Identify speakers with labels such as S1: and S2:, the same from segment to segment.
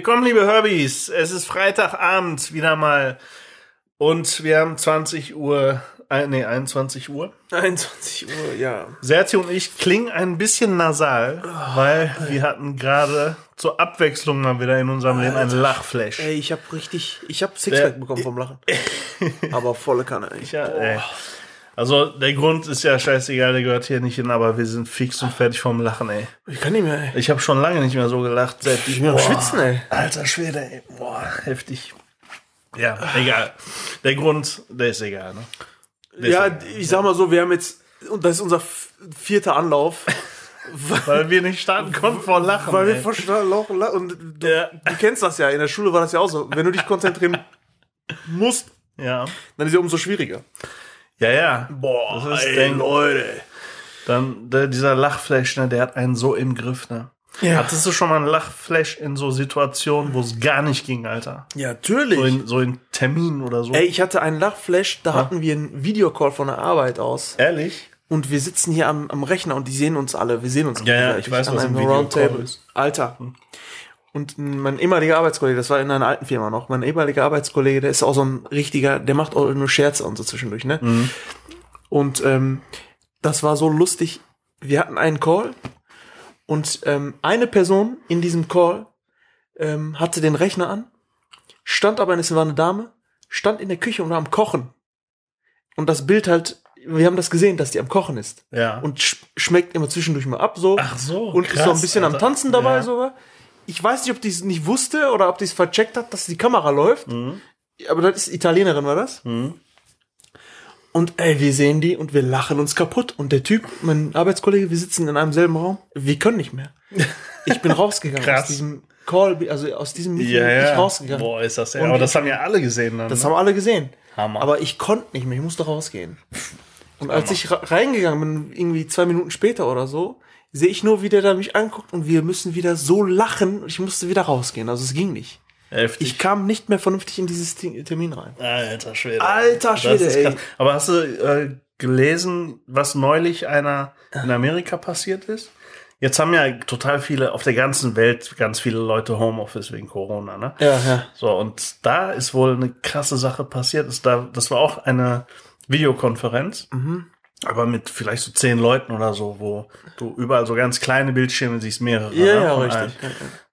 S1: Willkommen, liebe Herbies. Es ist Freitagabend wieder mal. Und wir haben 20 Uhr, äh, nee, 21 Uhr.
S2: 21 Uhr, ja.
S1: Serti und ich klingen ein bisschen nasal, weil wir hatten gerade zur Abwechslung mal wieder in unserem Leben ein Lachflash.
S2: Ey, ich hab richtig, ich hab Sixpack bekommen vom Lachen. Aber volle Kanne, ey.
S1: Ja, ey. Also der Grund ist ja scheißegal, der gehört hier nicht hin, aber wir sind fix und fertig vom Lachen, ey.
S2: Ich kann nicht mehr, ey.
S1: Ich habe schon lange nicht mehr so gelacht, seit
S2: Ich bin am Schwitzen, ey.
S1: Alter Schwede, ey. Boah, heftig. Ja, egal. Der Grund, der ist egal, ne? Der
S2: Ja,
S1: ist,
S2: ich sag mal so, wir haben jetzt, und das ist unser vierter Anlauf.
S1: weil wir nicht starten konnten vor Lachen.
S2: Weil wir
S1: ey.
S2: verstanden Loch und du,
S1: Ja.
S2: du kennst das ja, in der Schule war das ja auch so. Wenn du dich konzentrieren musst,
S1: ja.
S2: dann ist es ja umso schwieriger.
S1: Ja, ja.
S2: Boah,
S1: das ist
S2: ey,
S1: denk-
S2: Leute.
S1: Dann der, dieser Lachflash, ne, der hat einen so im Griff, ne?
S2: Ja.
S1: Hattest du schon mal einen Lachflash in so Situationen, wo es gar nicht ging, Alter?
S2: Ja, natürlich.
S1: So in, so in Terminen oder so?
S2: Ey, ich hatte einen Lachflash, da hatten wir einen Videocall von der Arbeit aus.
S1: Ehrlich?
S2: Und wir sitzen hier am, am Rechner und die sehen uns alle. Wir sehen uns
S1: Ja, ja,
S2: gegenseitig
S1: ich weiß,
S2: an
S1: was ein
S2: Roundtable.
S1: ist.
S2: Alter. Und mein ehemaliger Arbeitskollege, das war in einer alten Firma noch, mein ehemaliger Arbeitskollege, der ist auch so ein richtiger, der macht auch nur Scherze und so zwischendurch, ne?
S1: Mhm.
S2: Und ähm, das war so lustig. Wir hatten einen Call und ähm, eine Person in diesem Call ähm, hatte den Rechner an, stand aber, es war eine Dame, stand in der Küche und war am Kochen. Und das Bild halt, wir haben das gesehen, dass die am Kochen ist.
S1: Ja.
S2: Und sch schmeckt immer zwischendurch mal ab so.
S1: Ach so,
S2: Und ist so
S1: krass,
S2: ein bisschen am
S1: Alter.
S2: Tanzen dabei
S1: Ja.
S2: so. Ich weiß nicht, ob die es nicht wusste oder ob die es vercheckt hat, dass die Kamera läuft.
S1: Mhm.
S2: Aber das ist Italienerin, war das? Und ey, wir sehen die und wir lachen uns kaputt. Und der Typ, mein Arbeitskollege, wir sitzen in einem selben Raum. Wir können nicht mehr. Ich bin rausgegangen aus diesem Call, also aus diesem Meeting
S1: ja,
S2: bin ich rausgegangen.
S1: Boah, ist das ja. Aber das
S2: ich-
S1: haben ja alle gesehen dann.
S2: Das
S1: ne?
S2: haben alle gesehen.
S1: Hammer.
S2: Aber ich konnte nicht mehr, ich musste rausgehen. Und als ich ra- reingegangen bin, irgendwie zwei Minuten später oder so, sehe ich nur, wie der da mich anguckt und wir müssen wieder so lachen. Ich musste wieder rausgehen. Also es ging nicht.
S1: Heftig.
S2: Ich kam nicht mehr vernünftig in dieses Te- Termin rein.
S1: Alter Schwede.
S2: Alter Schwede, ey.
S1: Aber hast du äh, gelesen, was neulich einer in Amerika passiert ist? Jetzt haben ja total viele auf der ganzen Welt ganz viele Leute Homeoffice wegen Corona, ne?
S2: Ja, ja.
S1: So, und da ist wohl eine krasse Sache passiert. Ist da, das war auch eine Videokonferenz,
S2: Mhm.
S1: Aber mit vielleicht so zehn Leuten oder so, wo du überall so ganz kleine Bildschirme siehst, mehrere.
S2: Ja,
S1: ne,
S2: ja, richtig.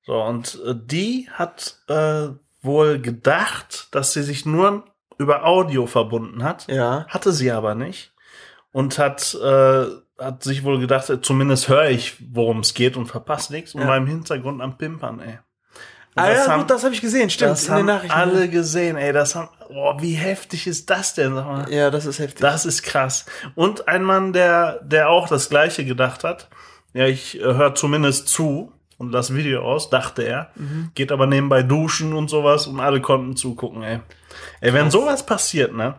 S1: So, und äh, die hat äh, wohl gedacht, dass sie sich nur über Audio verbunden hat.
S2: Ja.
S1: Hatte sie aber nicht. Und hat, äh, hat sich wohl gedacht, äh, zumindest höre ich, worum es geht und verpasse nichts. Und
S2: Ja.
S1: war im Hintergrund am Pimpern, ey.
S2: Ah, ja,
S1: haben-
S2: gut, das habe ich gesehen, stimmt.
S1: das haben alle gesehen, ey. Das haben, boah, wie heftig ist das denn? Sag mal.
S2: Ja, das ist heftig.
S1: Das ist krass. Und ein Mann, der, der auch das Gleiche gedacht hat. Ja, ich äh, höre zumindest zu und das Video aus, dachte er.
S2: Mhm.
S1: Geht aber nebenbei duschen und sowas und alle konnten zugucken, ey. Ey, wenn sowas passiert, ne?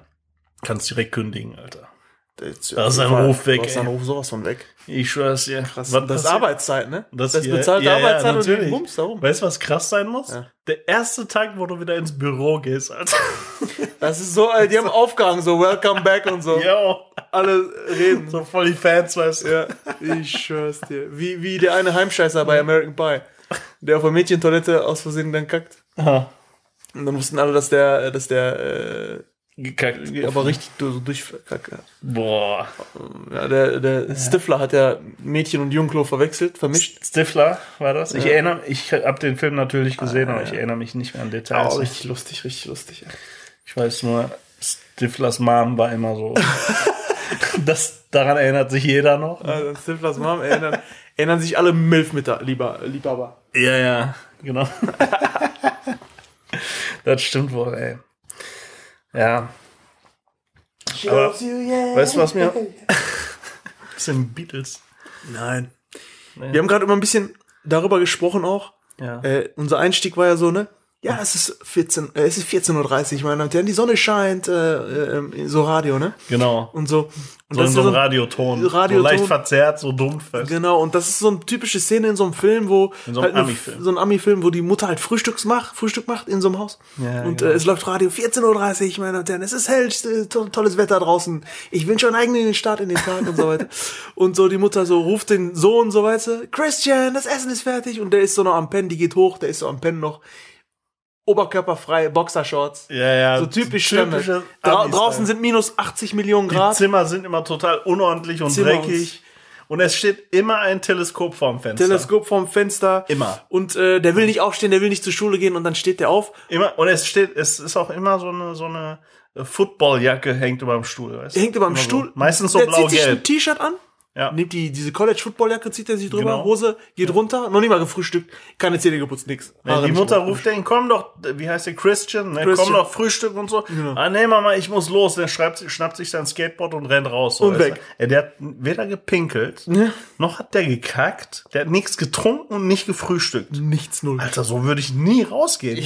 S1: Kannst direkt kündigen, Alter. Da ist ein Ruf weg,
S2: Da ist ein
S1: ey.
S2: Ruf sowas von weg.
S1: Ich schwör's dir.
S2: Krass.
S1: Was
S2: das ist? Arbeitszeit, ne?
S1: Das
S2: Das, ist bezahlte
S1: ja, ja,
S2: Arbeitszeit und
S1: natürlich.
S2: du bummst da rum.
S1: Weißt du, was krass sein muss?
S2: Ja.
S1: Der erste Tag, wo du wieder ins Büro gehst, Alter.
S2: Das ist so, ey, die haben aufgehangen, so Welcome back und so.
S1: Jo.
S2: Alle reden.
S1: So voll die Fans, weißt du.
S2: Ja, ich schwör's dir. Wie, wie der eine Heimscheißer bei American Pie, der auf der Mädchentoilette aus Versehen dann kackt.
S1: Aha.
S2: Und dann wussten alle, dass der, dass der, äh,
S1: Gekackt.
S2: aber richtig hat.
S1: Boah.
S2: Ja, der, der Stifler hat ja Mädchen und Jungklo verwechselt, vermischt.
S1: Stifler war das? Ich
S2: Ja.
S1: erinnere, ich habe den Film natürlich gesehen,
S2: Ah,
S1: aber
S2: ja.
S1: ich erinnere mich nicht mehr an Details.
S2: Oh, richtig lustig, richtig lustig. Ja.
S1: Ich weiß nur, Stiflers Mom war immer so. das, daran erinnert sich jeder noch.
S2: Also Stiflers Mom erinnern, erinnern sich alle Milfmütter, lieber, Liebhaber.
S1: Ja, ja, genau. das stimmt wohl, ey. Ja. Aber weißt du, was mir- Das sind Beatles.
S2: Nein.
S1: Nee.
S2: Wir haben gerade immer ein bisschen darüber gesprochen auch.
S1: Ja.
S2: Äh, unser Einstieg war ja so, ne? Ja, es ist 14, äh, es ist 14.30 Uhr, meine Damen und Herren. Die Sonne scheint, äh, äh, so Radio, ne?
S1: Genau.
S2: Und so. Und
S1: So in so einem
S2: ein-
S1: Radioton.
S2: Radioton.
S1: So leicht verzerrt, so dumpf.
S2: Genau, und das ist so eine typische Szene in so einem Film, wo
S1: In so einem
S2: halt
S1: Ami-Film.
S2: so ein Ami-Film, wo die Mutter halt Frühstücks macht, Frühstück macht in so einem Haus.
S1: Ja,
S2: und
S1: genau.
S2: äh, es läuft Radio 14.30 Uhr, meine Damen und Herren. Es ist hell, to tolles Wetter draußen. Ich wünsche einen eigenen Start in den Tag und so weiter. und so die Mutter so ruft den Sohn so weiter, Christian, das Essen ist fertig. Und der ist so noch am Pennen, die geht hoch, der ist so am Pennen noch. Oberkörperfrei, Boxershorts.
S1: Ja, ja.
S2: So typisch
S1: typische
S2: Dra draußen sind minus 80 Millionen
S1: Die
S2: Grad.
S1: Zimmer sind immer total unordentlich und
S2: Zimmer
S1: dreckig. Und es steht immer ein Teleskop vorm Fenster.
S2: Teleskop vorm Fenster.
S1: Immer.
S2: Und äh, der will nicht aufstehen, der will nicht zur Schule gehen und dann steht der auf.
S1: Immer, und es steht, es ist auch immer so eine, so eine Footballjacke hängt über dem Stuhl. Weißt
S2: hängt über dem Stuhl.
S1: So. Meistens so
S2: der zieht sich ein
S1: blau-gelb.
S2: T-Shirt an,
S1: Ja.
S2: nimmt die, diese College-Football-Jacke, zieht er sich drüber,
S1: Genau.
S2: Hose, geht runter, noch nicht mal gefrühstückt, keine Zähne geputzt, nix.
S1: Ja, die Mutter ruft den, komm doch, wie heißt der, Christian, ne?
S2: Christian.
S1: komm doch, Frühstück und so. Ah, nee, Mama, ich muss los. Der schreibt, schnappt sich sein Skateboard und rennt raus. So,
S2: Und weg.
S1: Ja, der hat weder gepinkelt,
S2: Ja.
S1: noch hat der gekackt, der hat nichts getrunken und nicht gefrühstückt.
S2: Nichts, null.
S1: Alter, so würde ich nie rausgehen.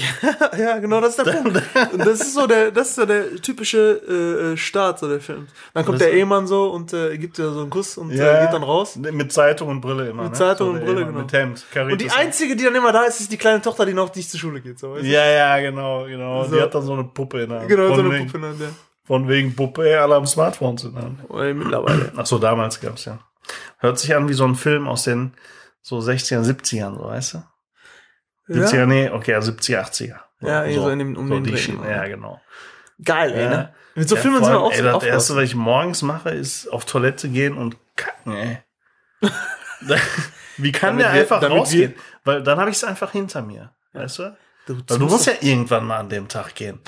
S2: ja, genau, das ist der Punkt. Das ist so der, das ist so der typische äh, äh, Start, so der Film. Dann kommt der Ehemann so und äh, gibt dir so einen Kuss und
S1: Ja.
S2: geht dann raus.
S1: Mit Zeitung und Brille immer.
S2: Mit
S1: ne?
S2: Zeitung
S1: So
S2: und Brille, genau.
S1: Mit Hemd.
S2: Und die
S1: Caritas.
S2: einzige, die dann immer da ist, ist die kleine Tochter, die noch nicht zur Schule geht. So?
S1: Ja, ja, genau, genau.
S2: So.
S1: Die hat dann so eine Puppe in der Hand.
S2: Genau, so
S1: von
S2: eine
S1: wegen,
S2: Puppe. Ne? der-
S1: Von wegen Puppe, alle am Smartphone in der Hand.
S2: Ey, mittlerweile.
S1: Ach so, damals gab's ja. Hört sich an wie so ein Film aus den so 60er, 70ern, so, weißt du? 70er, nee, okay, ja, 70er, 80er.
S2: Ja, eh so in dem- um
S1: so
S2: den Dreh.
S1: Ja, genau.
S2: Geil, ey,
S1: Ja.
S2: ne? Mit so
S1: ja,
S2: Filmen sind wir auch so
S1: Das erste, was ich morgens mache, ist auf Toilette gehen und kacken, ey. Wie kann
S2: Damit
S1: der
S2: wir-
S1: einfach rausgehen? Weil dann habe ich es einfach hinter mir, weißt du?
S2: Du,
S1: du musst ja irgendwann mal an dem Tag gehen.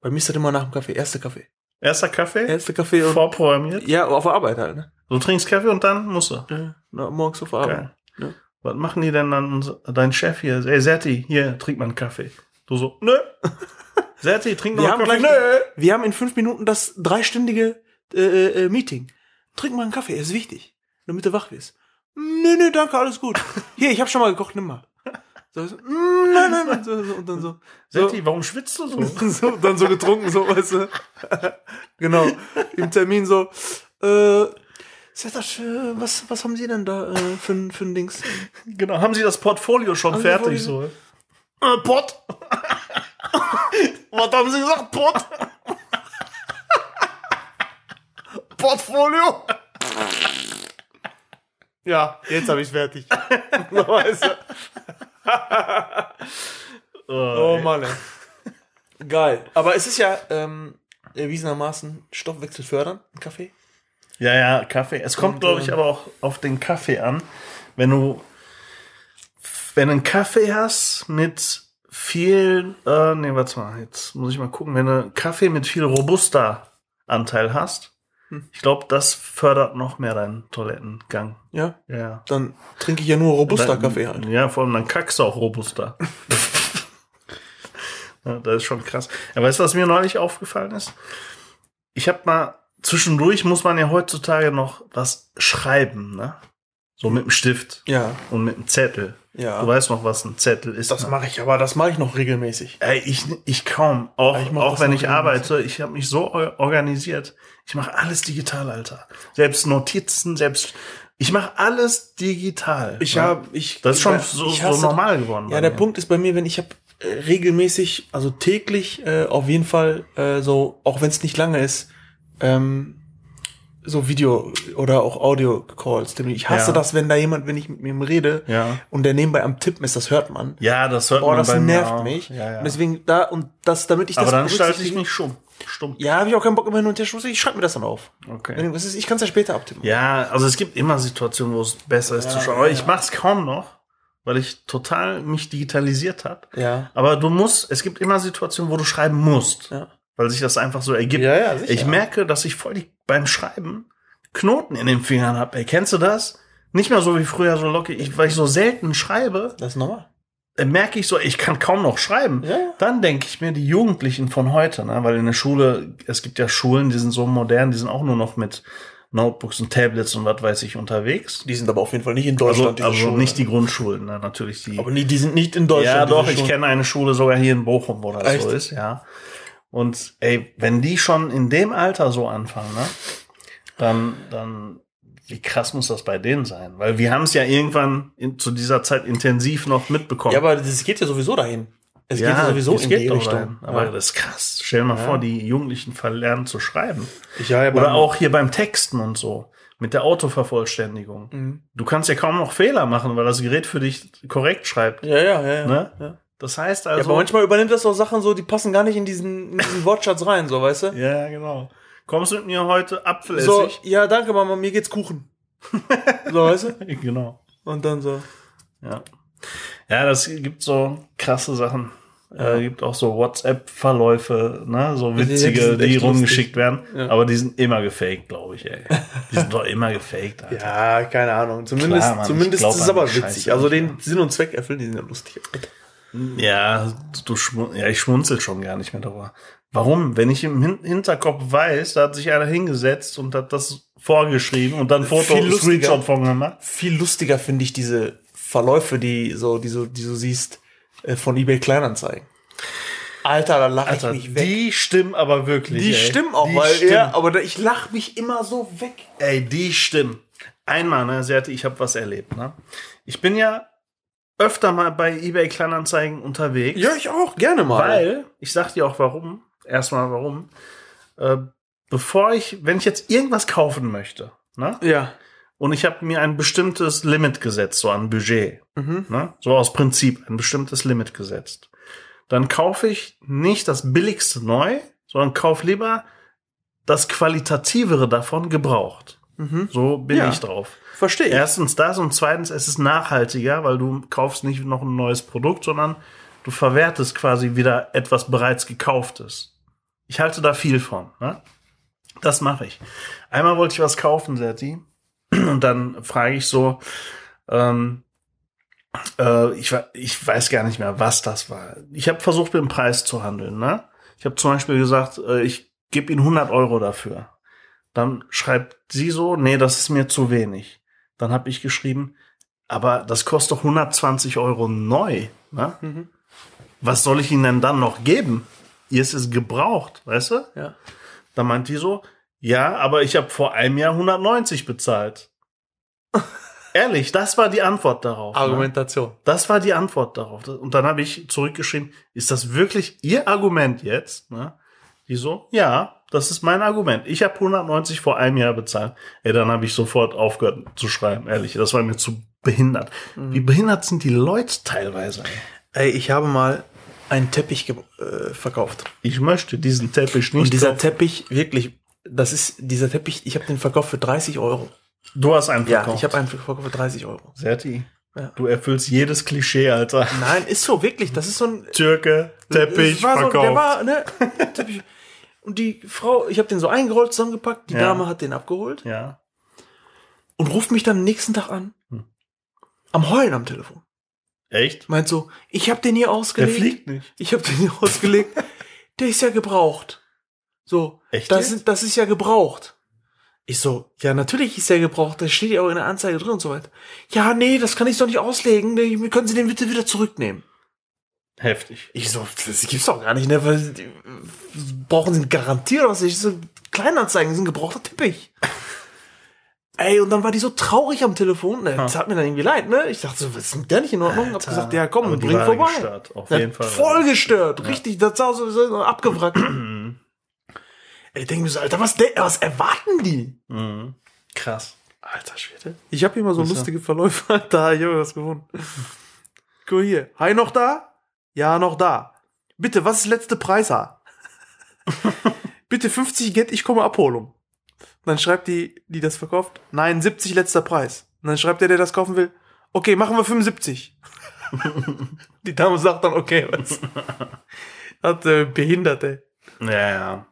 S2: Bei mir ist das immer nach dem Kaffee. Erster Kaffee.
S1: Erster Kaffee,
S2: Erster Kaffee und.
S1: vorprogrammiert.
S2: Ja, auf der Arbeit halt, ne?
S1: Du trinkst Kaffee und dann musst du.
S2: Ja, na, morgens auf der Arbeit.
S1: Geil.
S2: Ja.
S1: Was machen die denn dann? Dein Chef hier, ey Serti, hier, trink mal einen Kaffee. Du so, nö. Serti, trink noch
S2: Wir
S1: einen
S2: haben,
S1: Kaffee.
S2: gleich,
S1: Nö.
S2: wir haben in fünf Minuten das dreistündige äh, äh, Meeting. Trink mal einen Kaffee, ist wichtig, damit du wach wirst. Nö, nö, danke, alles gut. Hier, ich habe schon mal gekocht, nimm mal. So, so, mm, nein, nein, nein. So, so, und dann so. so
S1: Serti, warum schwitzt du so?
S2: so, dann so getrunken, so, weißt du. genau. Im Termin so, äh, Setasch, äh, was, was haben Sie denn da äh, für, ein- für ein Dings?
S1: genau, haben sie das Portfolio schon
S2: Haben
S1: fertig so? Äh, Pott. Was haben sie gesagt? Pott.
S2: Portfolio? ja, jetzt habe ich fertig. so, weißt du. Oh
S1: ey.
S2: Mann, ey. Geil. Aber es ist ja ähm, erwiesenermaßen Stoffwechsel fördern, ein Kaffee.
S1: Ja, ja, Kaffee. Es kommt, glaube ich,
S2: ähm,
S1: aber auch auf den Kaffee an. Wenn du, wenn du einen Kaffee hast mit viel, äh, nee, warte mal, jetzt muss ich mal gucken, wenn du einen Kaffee mit viel Robusta-Anteil hast,
S2: Hm.
S1: Ich glaube, das fördert noch mehr deinen Toilettengang.
S2: Ja,
S1: Ja.
S2: dann trinke ich ja nur robuster
S1: Dann-
S2: Kaffee halt.
S1: Ja, vor allem dann kackst du auch Robusta. ja, das ist schon krass. Ja, weißt du, was mir neulich aufgefallen ist? Ich habe mal, zwischendurch muss man ja heutzutage noch was schreiben, ne? So mit dem Stift
S2: Ja,
S1: und mit dem Zettel.
S2: ja.
S1: Du weißt noch, was ein Zettel ist.
S2: das
S1: ne?
S2: mache ich, aber das mache ich noch regelmäßig.
S1: Ey, ich, ich kaum. Auch,
S2: Ich
S1: auch wenn ich arbeite, ich habe mich so or- organisiert. Ich mache alles digital, Alter. Selbst Notizen, selbst ich mache alles digital.
S2: Ich
S1: ne?
S2: habe, ich.
S1: Das ist schon
S2: ich
S1: so, so
S2: hasse-
S1: normal geworden.
S2: Ja, der
S1: mir.
S2: Punkt ist bei mir, wenn ich habe äh, regelmäßig, also täglich, äh, auf jeden Fall äh, so, auch wenn es nicht lange ist, ähm, so Video oder auch Audio-Calls. Ich hasse
S1: Ja.
S2: das, wenn da jemand, wenn ich mit ihm rede
S1: Ja.
S2: und der nebenbei am Tippen ist, das hört man.
S1: Ja, das hört
S2: Boah,
S1: man
S2: das
S1: mir
S2: nervt
S1: auch.
S2: mich.
S1: Ja, ja.
S2: Und deswegen da und das, damit ich
S1: Aber
S2: das
S1: dann schalte ich mich stumm. stumm.
S2: Ja, habe ich auch keinen Bock immer hin und her. Ich schreibe mir das dann auf.
S1: Okay.
S2: ist, ich kann es ja später abtippen.
S1: Ja, also es gibt immer Situationen, wo es besser ist zu schauen. Aber ich mache es kaum noch, weil ich total mich digitalisiert habe.
S2: Ja.
S1: Aber du musst, es gibt immer Situationen, wo du schreiben musst,
S2: Ja.
S1: Weil sich das einfach so ergibt.
S2: Ja, ja, sicher.
S1: Ich merke, dass ich voll die, beim Schreiben Knoten in den Fingern habe. Ey, kennst du das? Nicht mehr so wie früher so lockig, ich, weil ich so selten schreibe,
S2: Das ist normal.
S1: äh, merke ich so, ich kann kaum noch schreiben.
S2: Ja, ja.
S1: Dann denke ich mir, die Jugendlichen von heute, ne, weil in der Schule, es gibt ja Schulen, die sind so modern, die sind auch nur noch mit Notebooks und Tablets und was weiß ich unterwegs.
S2: Die sind aber auf jeden Fall nicht in
S1: Also,
S2: Deutschland.
S1: also
S2: Schulen.
S1: nicht die Grundschulen, ne? natürlich die.
S2: aber nie, die sind nicht in Deutschland.
S1: ja, doch, ich kenne eine Schule sogar hier in Bochum, wo das
S2: Echt?
S1: so ist, ja. Und ey, wenn die schon in dem Alter so anfangen, ne, dann, dann, wie krass muss das bei denen sein? Weil wir haben es ja irgendwann in, zu dieser Zeit intensiv noch mitbekommen.
S2: Ja, aber das geht ja sowieso dahin. Es geht ja sowieso
S1: es
S2: in
S1: geht
S2: die
S1: doch
S2: Richtung.
S1: dahin. Aber
S2: ja.
S1: das ist krass. Stell dir mal
S2: Ja.
S1: vor, die Jugendlichen verlernen zu schreiben.
S2: ja, ja,
S1: Oder auch hier beim Texten und so. Mit der Autovervollständigung.
S2: Mhm.
S1: Du kannst ja kaum noch Fehler machen, weil das Gerät für dich korrekt schreibt.
S2: Ja, ja, ja. ja.
S1: Ne?
S2: Ja.
S1: Das heißt
S2: ja,
S1: also.
S2: aber manchmal übernimmt das auch Sachen so, die passen gar nicht in diesen, in diesen Wortschatz rein, so, weißt du?
S1: ja, genau. Kommst du mit mir heute Apfelessig?
S2: So, ja, danke, Mama, mir geht's Kuchen. so, weißt du?
S1: Genau.
S2: Und dann so.
S1: Ja. Ja, das gibt so krasse Sachen.
S2: Ja.
S1: Äh, gibt auch so WhatsApp-Verläufe, ne, so
S2: die
S1: witzige, die,
S2: echt
S1: rumgeschickt werden.
S2: Ja.
S1: Aber die sind immer gefaked, glaube ich, ey. Die sind doch immer gefaked, Alter.
S2: Ja, keine Ahnung. Zumindest,
S1: Klar, Mann,
S2: zumindest ist es aber
S1: die
S2: witzig.
S1: Scheiße
S2: also den
S1: ja.
S2: Sinn und Zweck erfüllen, die sind ja lustig.
S1: Ja, du ja, ich schmunzel schon gar nicht mehr darüber. Warum? Wenn ich im Hin Hinterkopf weiß, da hat sich einer hingesetzt und hat das vorgeschrieben und dann Foto,
S2: Viel lustiger.
S1: Screenshot von gemacht.
S2: Viel lustiger finde ich diese Verläufe, die so, die so, die du siehst, äh, von eBay Kleinanzeigen. Alter, da lache ich mich weg.
S1: die stimmen aber wirklich.
S2: Die
S1: ey.
S2: stimmen auch,
S1: Die
S2: weil
S1: stimmen.
S2: er, aber da- ich lache mich immer so weg.
S1: Ey, die stimmen. Einmal, ne, Serti, ich habe was erlebt, ne? Ich bin ja öfter mal bei eBay Kleinanzeigen unterwegs.
S2: Ja, ich auch, gerne mal.
S1: Weil, ich sag dir auch warum. Erstmal warum. Äh, bevor ich, wenn ich jetzt irgendwas kaufen möchte, ne?
S2: Ja.
S1: Und ich habe mir ein bestimmtes Limit gesetzt, so ein Budget.
S2: Mhm.
S1: Ne? So aus Prinzip ein bestimmtes Limit gesetzt. Dann kaufe ich nicht das billigste neu, sondern kauf lieber das qualitativere davon gebraucht.
S2: Mhm.
S1: So bin
S2: Ja.
S1: ich drauf.
S2: Verstehe.
S1: Erstens das und zweitens, es ist nachhaltiger, weil du kaufst nicht noch ein neues Produkt, sondern du verwertest quasi wieder etwas bereits gekauftes. Ich halte da viel von. Ne? Das mache ich. Einmal wollte ich was kaufen, Serti. Und dann frage ich so, ähm, äh, ich, ich weiß gar nicht mehr, was das war. Ich habe versucht, mit dem Preis zu handeln. Ne? Ich habe zum Beispiel gesagt, äh, ich gebe Ihnen 100 Euro dafür. Dann schreibt sie so, nee, das ist mir zu wenig. Dann habe ich geschrieben, aber das kostet doch 120 Euro neu. Ne?
S2: Mhm.
S1: Was soll ich Ihnen denn dann noch geben? Ihr ist es gebraucht, weißt du?
S2: Ja.
S1: Dann meint die so, ja, aber ich habe vor einem Jahr 190 bezahlt. Ehrlich, das war die Antwort darauf. Ne?
S2: Argumentation.
S1: Das war die Antwort darauf. Und dann habe ich zurückgeschrieben, ist das wirklich Ihr Argument jetzt? Ne? Die so, ja, das ist mein Argument. Ich habe 190 vor einem Jahr bezahlt. Ey, dann habe ich sofort aufgehört zu schreiben, ehrlich. Das war mir zu behindert.
S2: Mhm.
S1: Wie behindert sind die Leute teilweise? Ey?
S2: Ich habe mal einen Teppich äh, verkauft.
S1: Ich möchte diesen Teppich nicht.
S2: Und dieser
S1: kaufen.
S2: Teppich, wirklich, das ist dieser Teppich, ich habe den verkauft für 30 Euro.
S1: du hast einen
S2: Ja,
S1: verkauft.
S2: ich habe einen verkauft für 30 Euro.
S1: Serti,
S2: Ja.
S1: du erfüllst jedes Klischee, Alter.
S2: Nein, ist so, wirklich, das ist so ein
S1: Türke, Teppich,
S2: so,
S1: verkauft.
S2: der war, ne, Teppich. Und die Frau, ich habe den so eingerollt, zusammengepackt, die
S1: Ja.
S2: Dame hat den abgeholt
S1: ja.
S2: und ruft mich dann am nächsten Tag an.
S1: Hm.
S2: Am Heulen am Telefon.
S1: Echt?
S2: Meint so, ich habe den hier
S1: Der
S2: ausgelegt.
S1: fliegt nicht.
S2: Ich habe den hier ausgelegt. Der ist ja gebraucht. So,
S1: Echt
S2: das, sind, das ist ja gebraucht. Ich so, ja, natürlich ist der gebraucht. Das steht ja auch in der Anzeige drin und so weiter. Ja, nee, das kann ich doch nicht auslegen. Können Sie den bitte wieder zurücknehmen?
S1: Heftig.
S2: Ich so, das gibt's doch gar nicht, ne? Weil, die- brauchen Sie garantiert was? Ich so, Kleinanzeigen sind gebrauchter Teppich. Ey, und dann war die so traurig am Telefon. Ne, Das hat mir dann irgendwie leid, ne? Ich dachte so, was ist mit der nicht in Ordnung? Hab
S1: Alter.
S2: gesagt, ja, komm, bring vorbei.
S1: gestört, auf
S2: Ja,
S1: jeden Fall.
S2: Voll gestört, richtig. Das sah so, so abgewrackt. Ey, ich denke mir so, Alter, was, de- was erwarten die?
S1: Mhm. Krass.
S2: Alter Schwede. Ich habe hier mal so
S1: Was
S2: lustige Verläufe. Alter, ich habe was gefunden. Guck hier. Hi, noch da? Ja, noch da. Bitte, was ist letzte Preis? Bitte 50 Get, ich komme abholen. Dann schreibt die, die das verkauft, nein, 70 letzter Preis. Und dann schreibt der, der das kaufen will, okay, machen wir 75. die Dame sagt dann, okay, was? Hat äh, Behinderte.
S1: Ja, ja.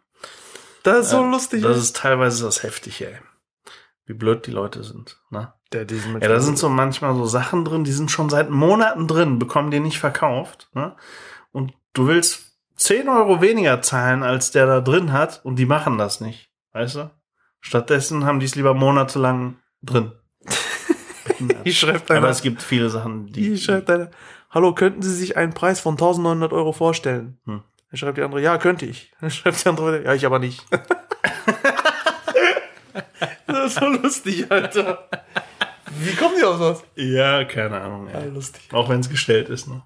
S2: Das ist so lustig.
S1: Das ist teilweise das Heftige, ey. Wie blöd die Leute sind. Ne? Ja, da sind so manchmal so Sachen drin, die sind schon seit Monaten drin, bekommen die nicht verkauft. Ne? Und du willst 10 Euro weniger zahlen, als der da drin hat, und die machen das nicht. Weißt du? Stattdessen haben die es lieber monatelang drin.
S2: Hier schreibt
S1: Aber es gibt viele Sachen, die.
S2: hier schreibt einer, hallo, könnten Sie sich einen Preis von 1900 Euro vorstellen?
S1: Hm.
S2: Dann schreibt die andere, ja, könnte ich. Dann schreibt die andere, ja, ich aber nicht. ist so lustig, Alter. Wie kommen die auf sowas?
S1: Ja, keine Ahnung.
S2: Ja. lustig.
S1: Auch wenn es gestellt ist. Ne?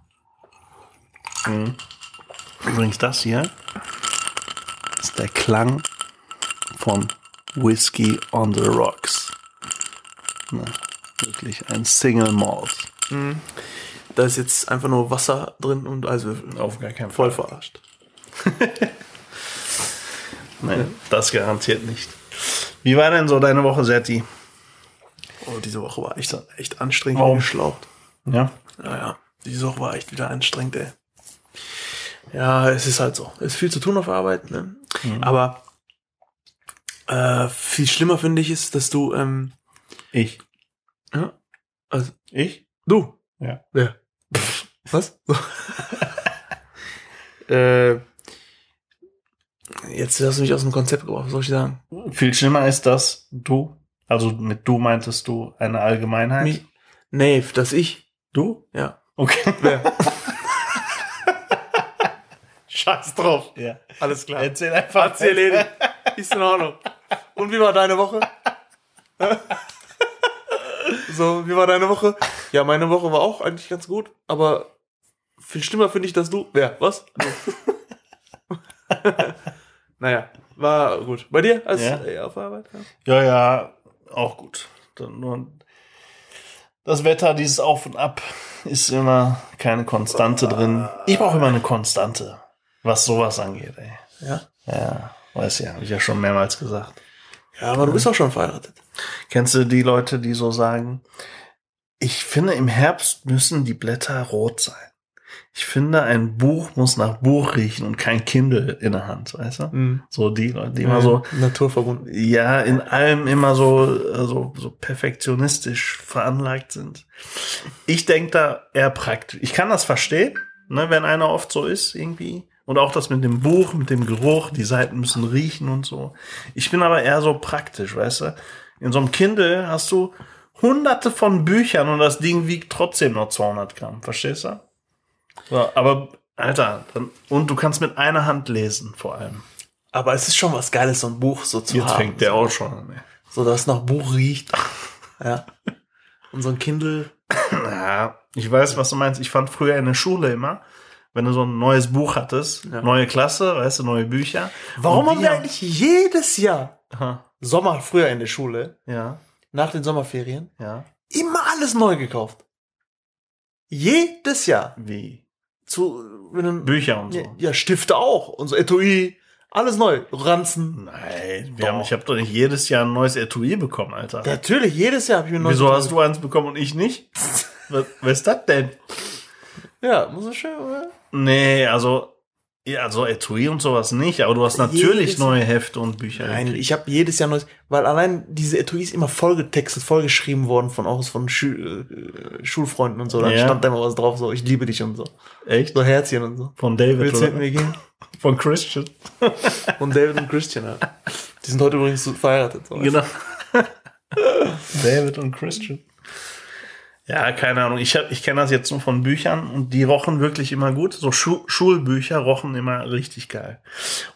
S1: Mhm. Übrigens, das hier ist der Klang von Whiskey on the Rocks. Ne, wirklich ein Single Malt.
S2: Da ist jetzt einfach nur Wasser drin und Eiswürfel.
S1: Auf gar keinen Fall.
S2: Voll verarscht.
S1: Nein, das garantiert nicht. Wie war denn so deine Woche, Setti?
S2: Oh, diese Woche war echt, echt anstrengend
S1: Warum?
S2: wie geschlaucht.
S1: Ja.
S2: Naja, diese Woche war echt wieder anstrengend, ey. Ja, es ist halt so. Es ist viel zu tun auf Arbeit, ne? Aber äh, viel schlimmer finde ich ist, dass du, ähm,
S1: Ich.
S2: ja, also
S1: Ich?
S2: du.
S1: Ja.
S2: Wer? Was? äh, jetzt hast du mich aus dem Konzept gebracht, was soll ich sagen?
S1: Viel schlimmer ist, dass du, also mit du meintest du eine Allgemeinheit.
S2: Mich? Nee, dass ich.
S1: Du?
S2: Ja.
S1: Okay.
S2: Wer? Scheiß drauf.
S1: Ja.
S2: Alles klar.
S1: Erzähl einfach.
S2: Hat sie erledigt. Ist in Ordnung. Und wie war deine Woche? so, wie war deine Woche? Ja, meine Woche war auch eigentlich ganz gut, aber viel schlimmer finde ich, dass du. Wer? Was? Du. naja, war gut. Bei dir? Als
S1: Ja.
S2: äh, auf Arbeit? Ja.
S1: Ja, ja, auch gut. Dann Nur das Wetter, dieses Auf und Ab, ist immer keine Konstante drin. Ich brauche immer eine Konstante, was sowas angeht, ey.
S2: ja.
S1: Ja, weiß ja, habe ich ja schon mehrmals gesagt.
S2: Ja, aber du bist auch schon verheiratet.
S1: Kennst du die Leute, die so sagen, ich finde, im Herbst müssen die Blätter rot sein. Ich finde, ein Buch muss nach Buch riechen und kein Kindle in der Hand, weißt du?
S2: Mhm.
S1: So die Leute, die immer so,
S2: naturverbunden.
S1: ja, in allem immer so, äh, so, so perfektionistisch veranlagt sind. Ich denke da eher praktisch. Ich kann das verstehen, ne, wenn einer oft so ist, irgendwie. Und auch das mit dem Buch, mit dem Geruch, die Seiten müssen riechen und so. Ich bin aber eher so praktisch, weißt du? In so einem Kindle hast du hunderte von Büchern und das Ding wiegt trotzdem nur 200 Gramm, verstehst du? So, aber, Alter, dann, und du kannst mit einer Hand lesen, vor allem.
S2: Aber es ist schon was Geiles, so ein Buch so zu
S1: Jetzt
S2: haben.
S1: fängt der auch schon an, ey.
S2: So, dass es nach Buch riecht. ja. Und so ein Kindle.
S1: Ja, ich weiß, was du meinst. Ich fand früher in der Schule immer, wenn du so ein neues Buch hattest,
S2: Ja.
S1: neue Klasse, weißt du, neue Bücher.
S2: Warum haben wir eigentlich jedes Jahr
S1: Aha,
S2: Sommer früher in der Schule,
S1: Ja,
S2: nach den Sommerferien,
S1: ja.
S2: immer alles neu gekauft? Jedes Jahr.
S1: Wie?
S2: Zu einem,
S1: Bücher und so.
S2: ja, Stifte auch. Und so Etui. Alles neu. Ranzen.
S1: Nein, wir
S2: Doch.
S1: haben, ich habe doch nicht jedes Jahr ein neues Etui bekommen, Alter.
S2: Natürlich, jedes Jahr habe ich ein neues
S1: Wieso
S2: Etui
S1: hast du eins bekommen und ich nicht? was, was ist das denn?
S2: Ja, muss ich schön, oder?
S1: Nee, also, ja, so Etui und sowas nicht, aber du hast natürlich
S2: Jedes-
S1: neue Hefte und Bücher.
S2: Nein,
S1: gekriegt.
S2: ich habe jedes Jahr neues, weil allein diese Etuis immer vollgetextet, vollgeschrieben worden von auch von Schul, äh, Schulfreunden und so. Dann
S1: Ja.
S2: stand da immer was drauf, so ich liebe dich und so.
S1: Echt?
S2: So Herzchen und so.
S1: Von David
S2: Willst du mit mir gehen?
S1: Von Christian.
S2: Und David und Christian halt. Die sind heute übrigens so verheiratet. So.
S1: Genau. David und Christian. Ja, keine Ahnung. Ich, ich kenne das jetzt nur von Büchern und die rochen wirklich immer gut. So Schu Schulbücher rochen immer richtig geil.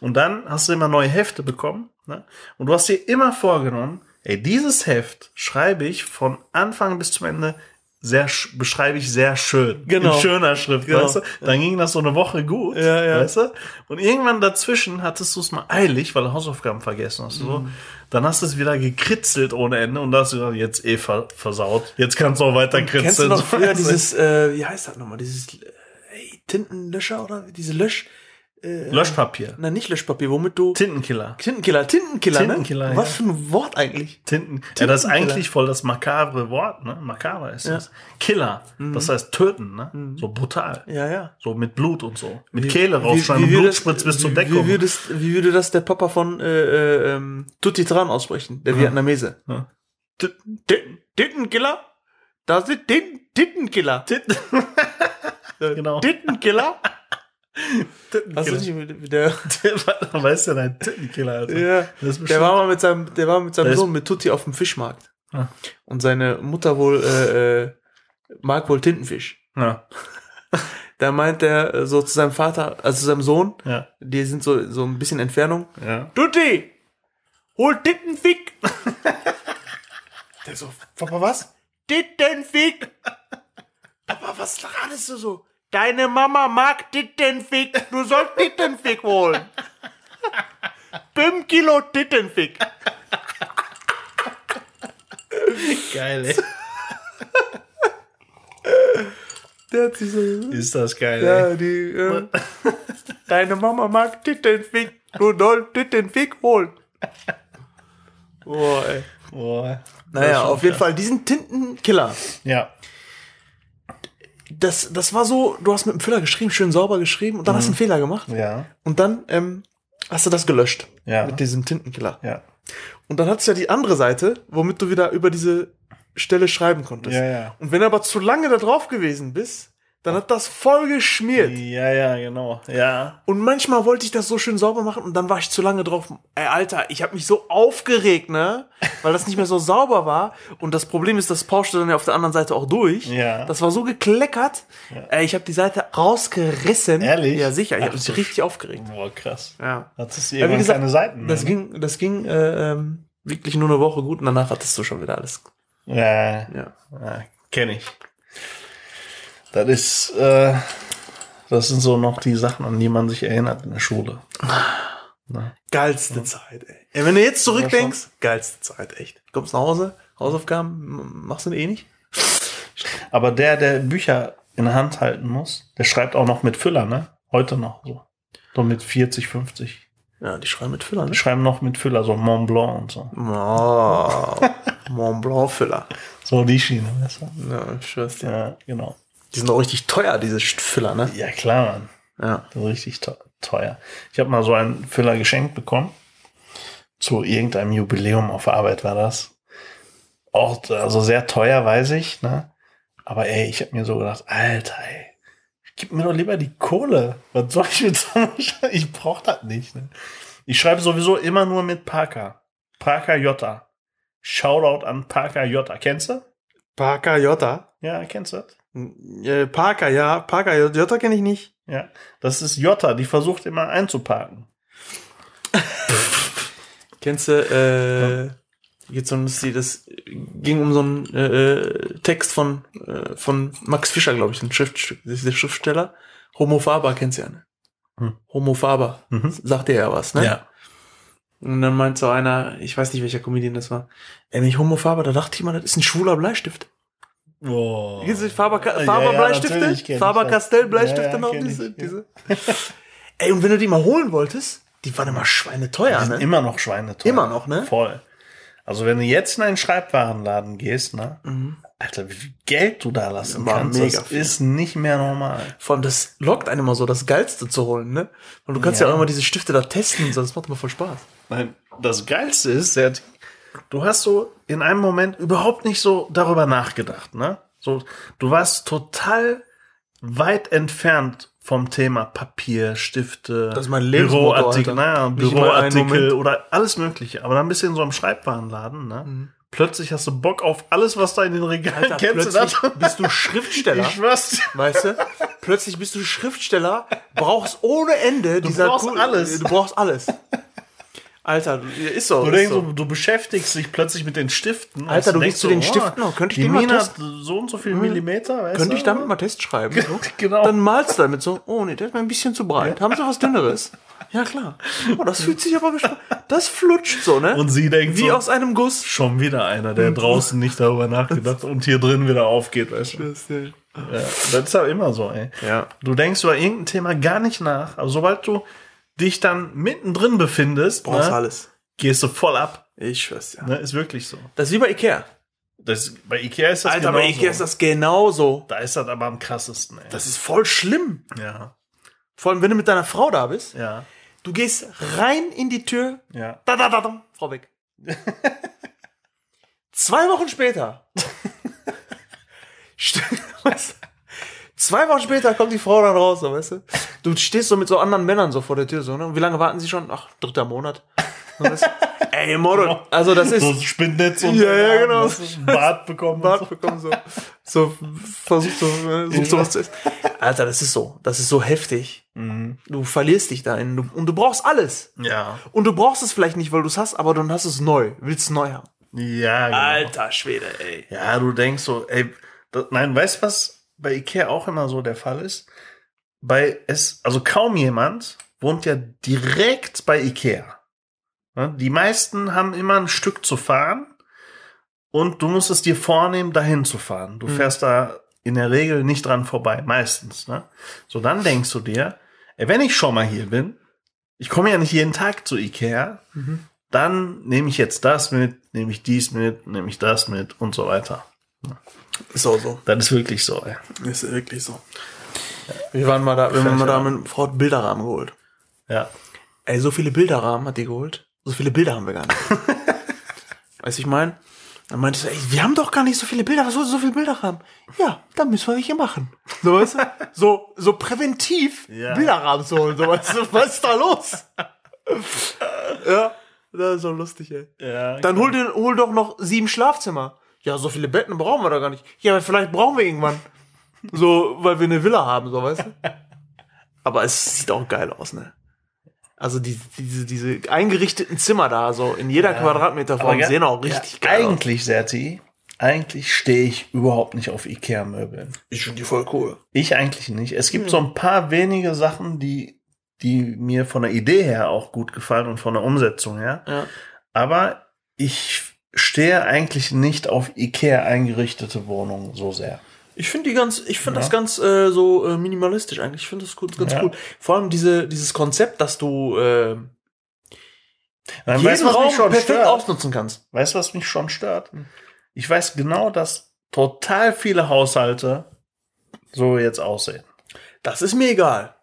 S1: Und dann hast du immer neue Hefte bekommen. Ne? Und du hast dir immer vorgenommen, ey, dieses Heft schreibe ich von Anfang bis zum Ende sehr, sch- beschreibe ich sehr schön.
S2: Genau.
S1: In schöner Schrift,
S2: Genau.
S1: weißt du? Dann ging das so eine Woche gut,
S2: Ja, ja.
S1: weißt du? Und irgendwann dazwischen hattest du es mal eilig, weil du Hausaufgaben vergessen hast. So.
S2: Mhm.
S1: Dann hast du es wieder gekritzelt ohne Ende und da hast du gesagt, jetzt eh ver versaut. Jetzt kannst du auch weiter kritzeln.
S2: Kennst du noch
S1: So,
S2: früher dieses, äh, wie heißt das nochmal, dieses äh, Tintenlöscher oder diese Lösch, äh,
S1: Löschpapier.
S2: nein, nicht Löschpapier, womit du
S1: Tintenkiller.
S2: Tintenkiller, Tintenkiller,
S1: Tintenkiller,
S2: ne? Was für ein Wort eigentlich?
S1: Tinten. Ja, das ist
S2: Tintenkiller.
S1: eigentlich voll das makabre Wort, ne? Makaber ist
S2: Ja.
S1: das. Killer. Das heißt töten, ne? So brutal.
S2: Ja, ja.
S1: So mit Blut und so. Mit
S2: Wie-
S1: Kehle rausschneiden,
S2: wie- wie
S1: Blut
S2: würde das-
S1: spritzt bis zur Deckung.
S2: Wie würde, das, wie würde das der Papa von äh, äh, ähm, Tutti Tran aussprechen, der Vietnamese?
S1: Ja.
S2: Titten- Tittenkiller? Da sind Titten- Tittenkiller.
S1: Genau.
S2: Tittenkiller? Hast du nicht mit der,
S1: Der war, weißt du, dein Tittenkiller, Alter.
S2: ja,
S1: ist
S2: der war mal mit seinem, der war mit seinem
S1: Der ist-
S2: Sohn mit Tutti auf dem Fischmarkt.
S1: Ah.
S2: Und seine Mutter wohl, äh, äh, mag wohl Tintenfisch.
S1: Ja,
S2: Da meint er äh, so zu seinem Vater, also zu seinem Sohn,
S1: ja,
S2: die sind so, so ein bisschen Entfernung.
S1: ja.
S2: Tutti, hol Tittenfick. Der so, Papa, was? Tittenfick. Papa, was radest du so? Deine Mama mag Tittenfick. Du sollst Tittenfick holen. Fünf Kilo Tittenfick.
S1: Geil, ey.
S2: Der hat sich so,
S1: Ist das geil,
S2: ja,
S1: ey.
S2: die, äh, deine Mama mag Tittenfick. Du sollst Tittenfick holen. Boah, ey.
S1: Boah.
S2: Naja, auf jeden Fall diesen Tintenkiller.
S1: Ja.
S2: Das, das war so, du hast mit dem Füller geschrieben, schön sauber geschrieben und dann hast du einen Fehler gemacht.
S1: Ja.
S2: Und dann ähm, hast du das gelöscht.
S1: Ja.
S2: Mit diesem Tintenkiller.
S1: Ja.
S2: Und dann hattest du ja die andere Seite, womit du wieder über diese Stelle schreiben konntest.
S1: Ja, ja.
S2: Und wenn du aber zu lange da drauf gewesen bist, dann hat das voll geschmiert.
S1: Ja, ja, genau. Ja.
S2: Und manchmal wollte ich das so schön sauber machen und dann war ich zu lange drauf. Ey, Alter, ich habe mich so aufgeregt, ne? Weil das nicht mehr so sauber war. Und das Problem ist, das pauschte dann ja auf der anderen Seite auch durch.
S1: Ja.
S2: Das war so gekleckert. Ey, ich habe die Seite rausgerissen.
S1: Ehrlich?
S2: Ja, sicher. Ich habe mich richtig aufgeregt.
S1: Boah, krass.
S2: Ja.
S1: Hattest du
S2: Ja, wie
S1: irgendwann
S2: gesagt,
S1: keine Seiten
S2: Das
S1: mehr,
S2: ging, das ging äh, ähm, wirklich nur eine Woche gut und danach hattest du schon wieder alles.
S1: Ja.
S2: Ja.
S1: ja Kenne ich. Das ist, äh, das sind so noch die Sachen, an die man sich erinnert in der Schule. Ne?
S2: Geilste Zeit, ey. ey. Wenn du jetzt zurückdenkst, geilste Zeit, echt. Kommst nach Hause, Hausaufgaben, machst du eh nicht?
S1: Aber der, der Bücher in der Hand halten muss, der schreibt auch noch mit Füller, ne? Heute noch so. So mit 40, 50.
S2: Ja, die schreiben mit Füller,
S1: Die
S2: ne?
S1: schreiben noch mit Füller, so Mont Blanc und so.
S2: Oh, Mont Blanc Füller.
S1: So die Schiene, weißt du?
S2: Ja, ich schwör's dir.
S1: Ja, genau.
S2: Die sind auch richtig teuer, diese Füller, ne?
S1: Ja, klar, Mann.
S2: Ja.
S1: Richtig te- teuer. Ich habe mal so einen Füller geschenkt bekommen. Zu irgendeinem Jubiläum auf Arbeit war das. Auch also sehr teuer, weiß ich, ne? Aber ey, ich habe mir so gedacht, Alter, ey, gib mir doch lieber die Kohle. Was soll ich mit so? Ich brauch das nicht, ne? Ich schreibe sowieso immer nur mit Parker. Parker Jota. Shoutout an Parker Jota. Kennst du?
S2: Parker Jota.
S1: Ja, kennst du das?
S2: Äh, Parker, ja. Parker Jota kenne ich nicht.
S1: Ja. Das ist Jota, die versucht immer einzuparken.
S2: Kennst du, äh, jetzt so ein lustig, das ging um so einen äh, äh, Text von, äh, von Max Fischer, glaube ich, ein Schriftstück, das ist der Schriftsteller. Homo Faber kennst du ja, ne?
S1: Hm.
S2: Homo Faber.
S1: Mhm.
S2: Sagt dir ja was, ne?
S1: Ja.
S2: Und dann meint so einer, ich weiß nicht, welcher Comedian das war, ey, ich Homo Faber, da dachte ich mal, das ist ein schwuler Bleistift.
S1: Oh.
S2: Du Faber,
S1: Ja,
S2: Faber
S1: ja,
S2: Bleistifte?
S1: ich
S2: Faber. Castell Bleistifte
S1: Ja, ja,
S2: noch? Diese,
S1: ich,
S2: diese. Ey, und wenn du die mal holen wolltest, die waren immer schweineteuer,
S1: Die sind
S2: ne?
S1: immer noch schweineteuer.
S2: Immer noch, ne?
S1: Voll. Also wenn du jetzt in einen Schreibwarenladen gehst, ne? Alter, wie viel Geld du da lassen
S2: War
S1: kannst,
S2: mega
S1: das
S2: viel.
S1: ist nicht mehr normal.
S2: Vor allem, das lockt einen immer so, das Geilste zu holen, ne? Und du kannst ja,
S1: Ja.
S2: auch immer diese Stifte da testen und so, das macht immer voll Spaß.
S1: Nein, das Geilste ist, der, du hast so in einem Moment überhaupt nicht so darüber nachgedacht, ne? So, du warst total weit entfernt vom Thema Papier, Stifte, Büroartikel, naja, Büroartikel oder alles Mögliche. Aber dann bist du in so einem Schreibwarenladen, ne?
S2: Mhm.
S1: Plötzlich hast du Bock auf alles, was da in den Regalen
S2: Alter,
S1: kennst du
S2: plötzlich
S1: das?
S2: bist du Schriftsteller,
S1: Ich schwör's dir.
S2: weißt du? Plötzlich bist du Schriftsteller, brauchst ohne Ende du
S1: brauchst alles.
S2: Du brauchst alles. Alter, du- ist so.
S1: Du
S2: ist
S1: denkst,
S2: so.
S1: du, beschäftigst dich plötzlich mit den Stiften.
S2: Alter, du
S1: denkst
S2: gehst zu den Stiften, oh, könnte ich
S1: die
S2: mal
S1: Mine hat
S2: testen?
S1: so und so viel Millimeter, weißt
S2: Könnte
S1: du?
S2: ich damit mal Test schreiben? So?
S1: Genau.
S2: Dann malst du damit so, oh nee, der ist mir ein bisschen zu breit. Haben Sie was dünneres? Ja, klar. Oh, das fühlt sich aber. Das flutscht so, ne?
S1: Und sie denkt
S2: Wie
S1: so,
S2: aus einem Guss.
S1: schon wieder einer, der draußen nicht darüber nachgedacht und hier drin wieder aufgeht, weißt du? Ja, das ist ja immer so, ey.
S2: Ja.
S1: Du denkst über irgendein Thema gar nicht nach, aber sobald du dich dann mittendrin befindest,
S2: Brauchst
S1: ne,
S2: alles.
S1: gehst du voll ab.
S2: Ich schwör's ja.
S1: Ne? Ist wirklich so.
S2: Das ist wie bei Ikea.
S1: Das, bei Ikea ist das
S2: Alter, bei
S1: genauso.
S2: Ikea ist das genauso.
S1: Da ist das aber am krassesten, ey.
S2: Das ist voll schlimm.
S1: ja,
S2: Vor allem, wenn du mit deiner Frau da bist.
S1: ja,
S2: Du gehst rein in die Tür.
S1: ja.
S2: Da, da, da, da. Frau weg. Zwei Wochen später. St- was? Zwei Wochen später kommt die Frau dann raus, so, weißt du? du stehst so mit so anderen Männern so vor der Tür, so, ne? Und wie lange warten sie schon? Ach, dritter Monat. So, weißt du? Ey, Model. Also, das ist.
S1: So ein Spinnnetz und
S2: Ja, ja, genau.
S1: Bart bekommen.
S2: Bart bekommen, so. So, versucht so, äh, sucht sowas zu essen. Alter, das ist so. Das ist so heftig. Du verlierst dich da in, und du brauchst alles.
S1: Ja.
S2: Und du brauchst es vielleicht nicht, weil du es hast, aber dann hast du es neu. Willst es neu haben.
S1: Ja, genau.
S2: Alter Schwede, ey.
S1: Ja, du denkst so, ey, das, nein, weißt du, was bei Ikea auch immer so der Fall ist? Bei es, also kaum jemand wohnt ja direkt bei Ikea. Ne? Die meisten haben immer ein Stück zu fahren und du musst es dir vornehmen, dahin zu fahren. Du fährst da in der Regel nicht dran vorbei, meistens. Ne? So, dann denkst du dir, ey, wenn ich schon mal hier bin, ich komme ja nicht jeden Tag zu Ikea, dann nehme ich jetzt das mit, nehme ich dies mit, nehme ich das mit und so weiter.
S2: Ist auch so.
S1: Das ist wirklich so, ey.
S2: Ist wirklich so. Wir waren mal da, wir waren mal da mit Frau Bilderrahmen geholt.
S1: Ja.
S2: Ey, so viele Bilderrahmen hat die geholt. So viele Bilder haben wir gar nicht. weißt du, ich mein? Dann meinte ich ey, wir haben doch gar nicht so viele Bilder, was soll so viele Bilderrahmen? Ja, dann müssen wir welche machen. So, weißt du? So, so präventiv
S1: Ja.
S2: Bilderrahmen zu holen. So, weißt du, was ist da los? ja, das ist so lustig, ey.
S1: ja
S2: Dann hol, dir, hol doch noch sieben Schlafzimmer. Ja, so viele Betten brauchen wir doch gar nicht. Ja, aber vielleicht brauchen wir irgendwann. So, weil wir eine Villa haben, so, weißt du? Aber es sieht auch geil aus, ne? Also die, diese, diese eingerichteten Zimmer da, so in jeder Quadratmeter Form, sehen auch richtig
S1: ja,
S2: geil aus.
S1: Eigentlich, Serti, eigentlich stehe ich überhaupt nicht auf Ikea-Möbeln.
S2: Ich finde die voll cool.
S1: Ich eigentlich nicht. Es gibt so ein paar wenige Sachen, die, die mir von der Idee her auch gut gefallen und von der Umsetzung her.
S2: Ja.
S1: Aber ich stehe eigentlich nicht auf Ikea eingerichtete Wohnungen so sehr.
S2: Ich finde die ganz, ich finde
S1: Ja.
S2: das ganz äh, so äh, minimalistisch eigentlich. Ich finde das gut, ganz
S1: Ja.
S2: cool. Vor allem diese, dieses Konzept, dass du äh,
S1: Nein,
S2: jeden
S1: weißt was
S2: Raum
S1: mich schon
S2: perfekt
S1: stört?
S2: ausnutzen kannst.
S1: Weißt du, was mich schon stört? Ich weiß genau, dass total viele Haushalte so jetzt aussehen.
S2: Das ist mir egal.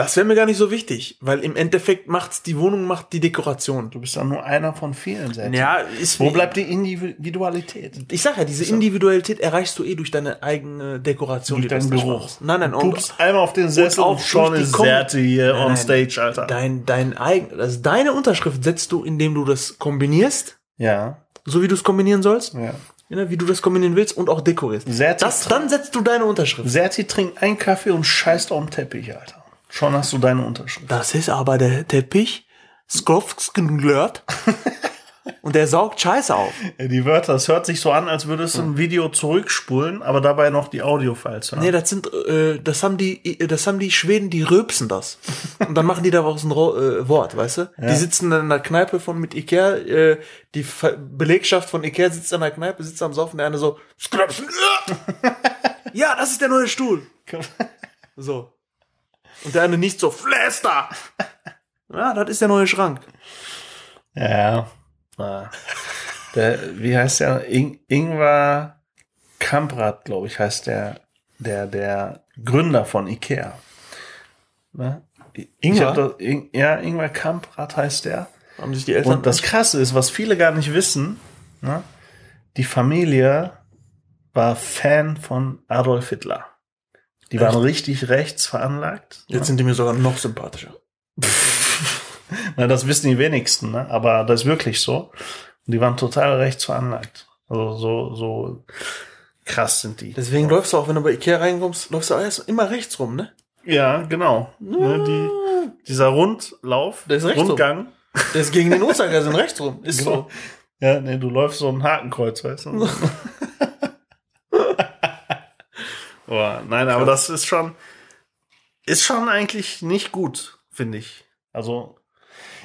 S2: Das wäre mir gar nicht so wichtig, weil im Endeffekt macht's die Wohnung macht die Dekoration.
S1: Du bist dann nur einer von vielen Sätzen.
S2: Ja, ist
S1: Wo bleibt die Individualität?
S2: Ich sag ja, diese Individualität erreichst du eh durch deine eigene Dekoration.
S1: Durch deinen Geruch.
S2: Nein, nein,
S1: Du
S2: und
S1: pupst einmal auf den Sessel und schon ist Serte hier
S2: Nein,
S1: on stage, Alter.
S2: dein, dein eigen, also deine Unterschrift setzt du, indem du das kombinierst,
S1: Ja,
S2: so wie du es kombinieren sollst,
S1: ja.
S2: wie du das kombinieren willst und auch dekorierst.
S1: Sehr
S2: Das, dann setzt du deine Unterschrift.
S1: Serti trinkt einen Kaffee und scheißt auf den Teppich, Alter. Schon hast du deine Unterschrift.
S2: Das ist aber der Teppich, Skrovskenglört, und der saugt Scheiße auf.
S1: Ja, die Wörter, es hört sich so an, als würdest du ein Video zurückspulen, aber dabei noch die Audiofiles hören.
S2: Nee, das sind, äh, das haben die, das haben die Schweden, die rülpsen das. Und dann machen die daraus ein äh, Wort, weißt du? Die sitzen dann in der Kneipe von mit Ikea, äh, die Ver Belegschaft von Ikea sitzt in der Kneipe, sitzt am Saufen, der eine so, "Skrapfen, äh." ja, das ist der neue Stuhl. So. Und der eine nicht so, Fläster. Ja, das ist der neue Schrank.
S1: Ja. ja. Der, wie heißt der? In Ingvar Kamprad, glaube ich, heißt der, der, der Gründer von Ikea. Ne?
S2: Ingvar?
S1: das- In, ja, Ingvar Kamprad heißt der.
S2: Haben sich die Eltern.
S1: Und das Krasse ist, was viele gar nicht wissen, ne? die Familie war Fan von Adolf Hitler. Die waren richtig rechts veranlagt.
S2: Jetzt sind die mir sogar noch sympathischer.
S1: Na, das wissen die wenigsten, ne? aber das ist wirklich so. Die waren total rechts veranlagt. Also so, so krass sind die.
S2: Deswegen läufst du auch, wenn du bei Ikea reinkommst, läufst du erst immer rechts rum, ne?
S1: Ja, genau. Ne, die, dieser Rundlauf,
S2: Der ist rechts rum.
S1: Rundgang.
S2: Der ist gegen den Uhrzeigersinn rechts rum. Ist
S1: Genau. Ja, nee, du läufst so ein Hakenkreuz, weißt du? Boah, nein, aber das ist schon, ist schon eigentlich nicht gut, finde ich. Also,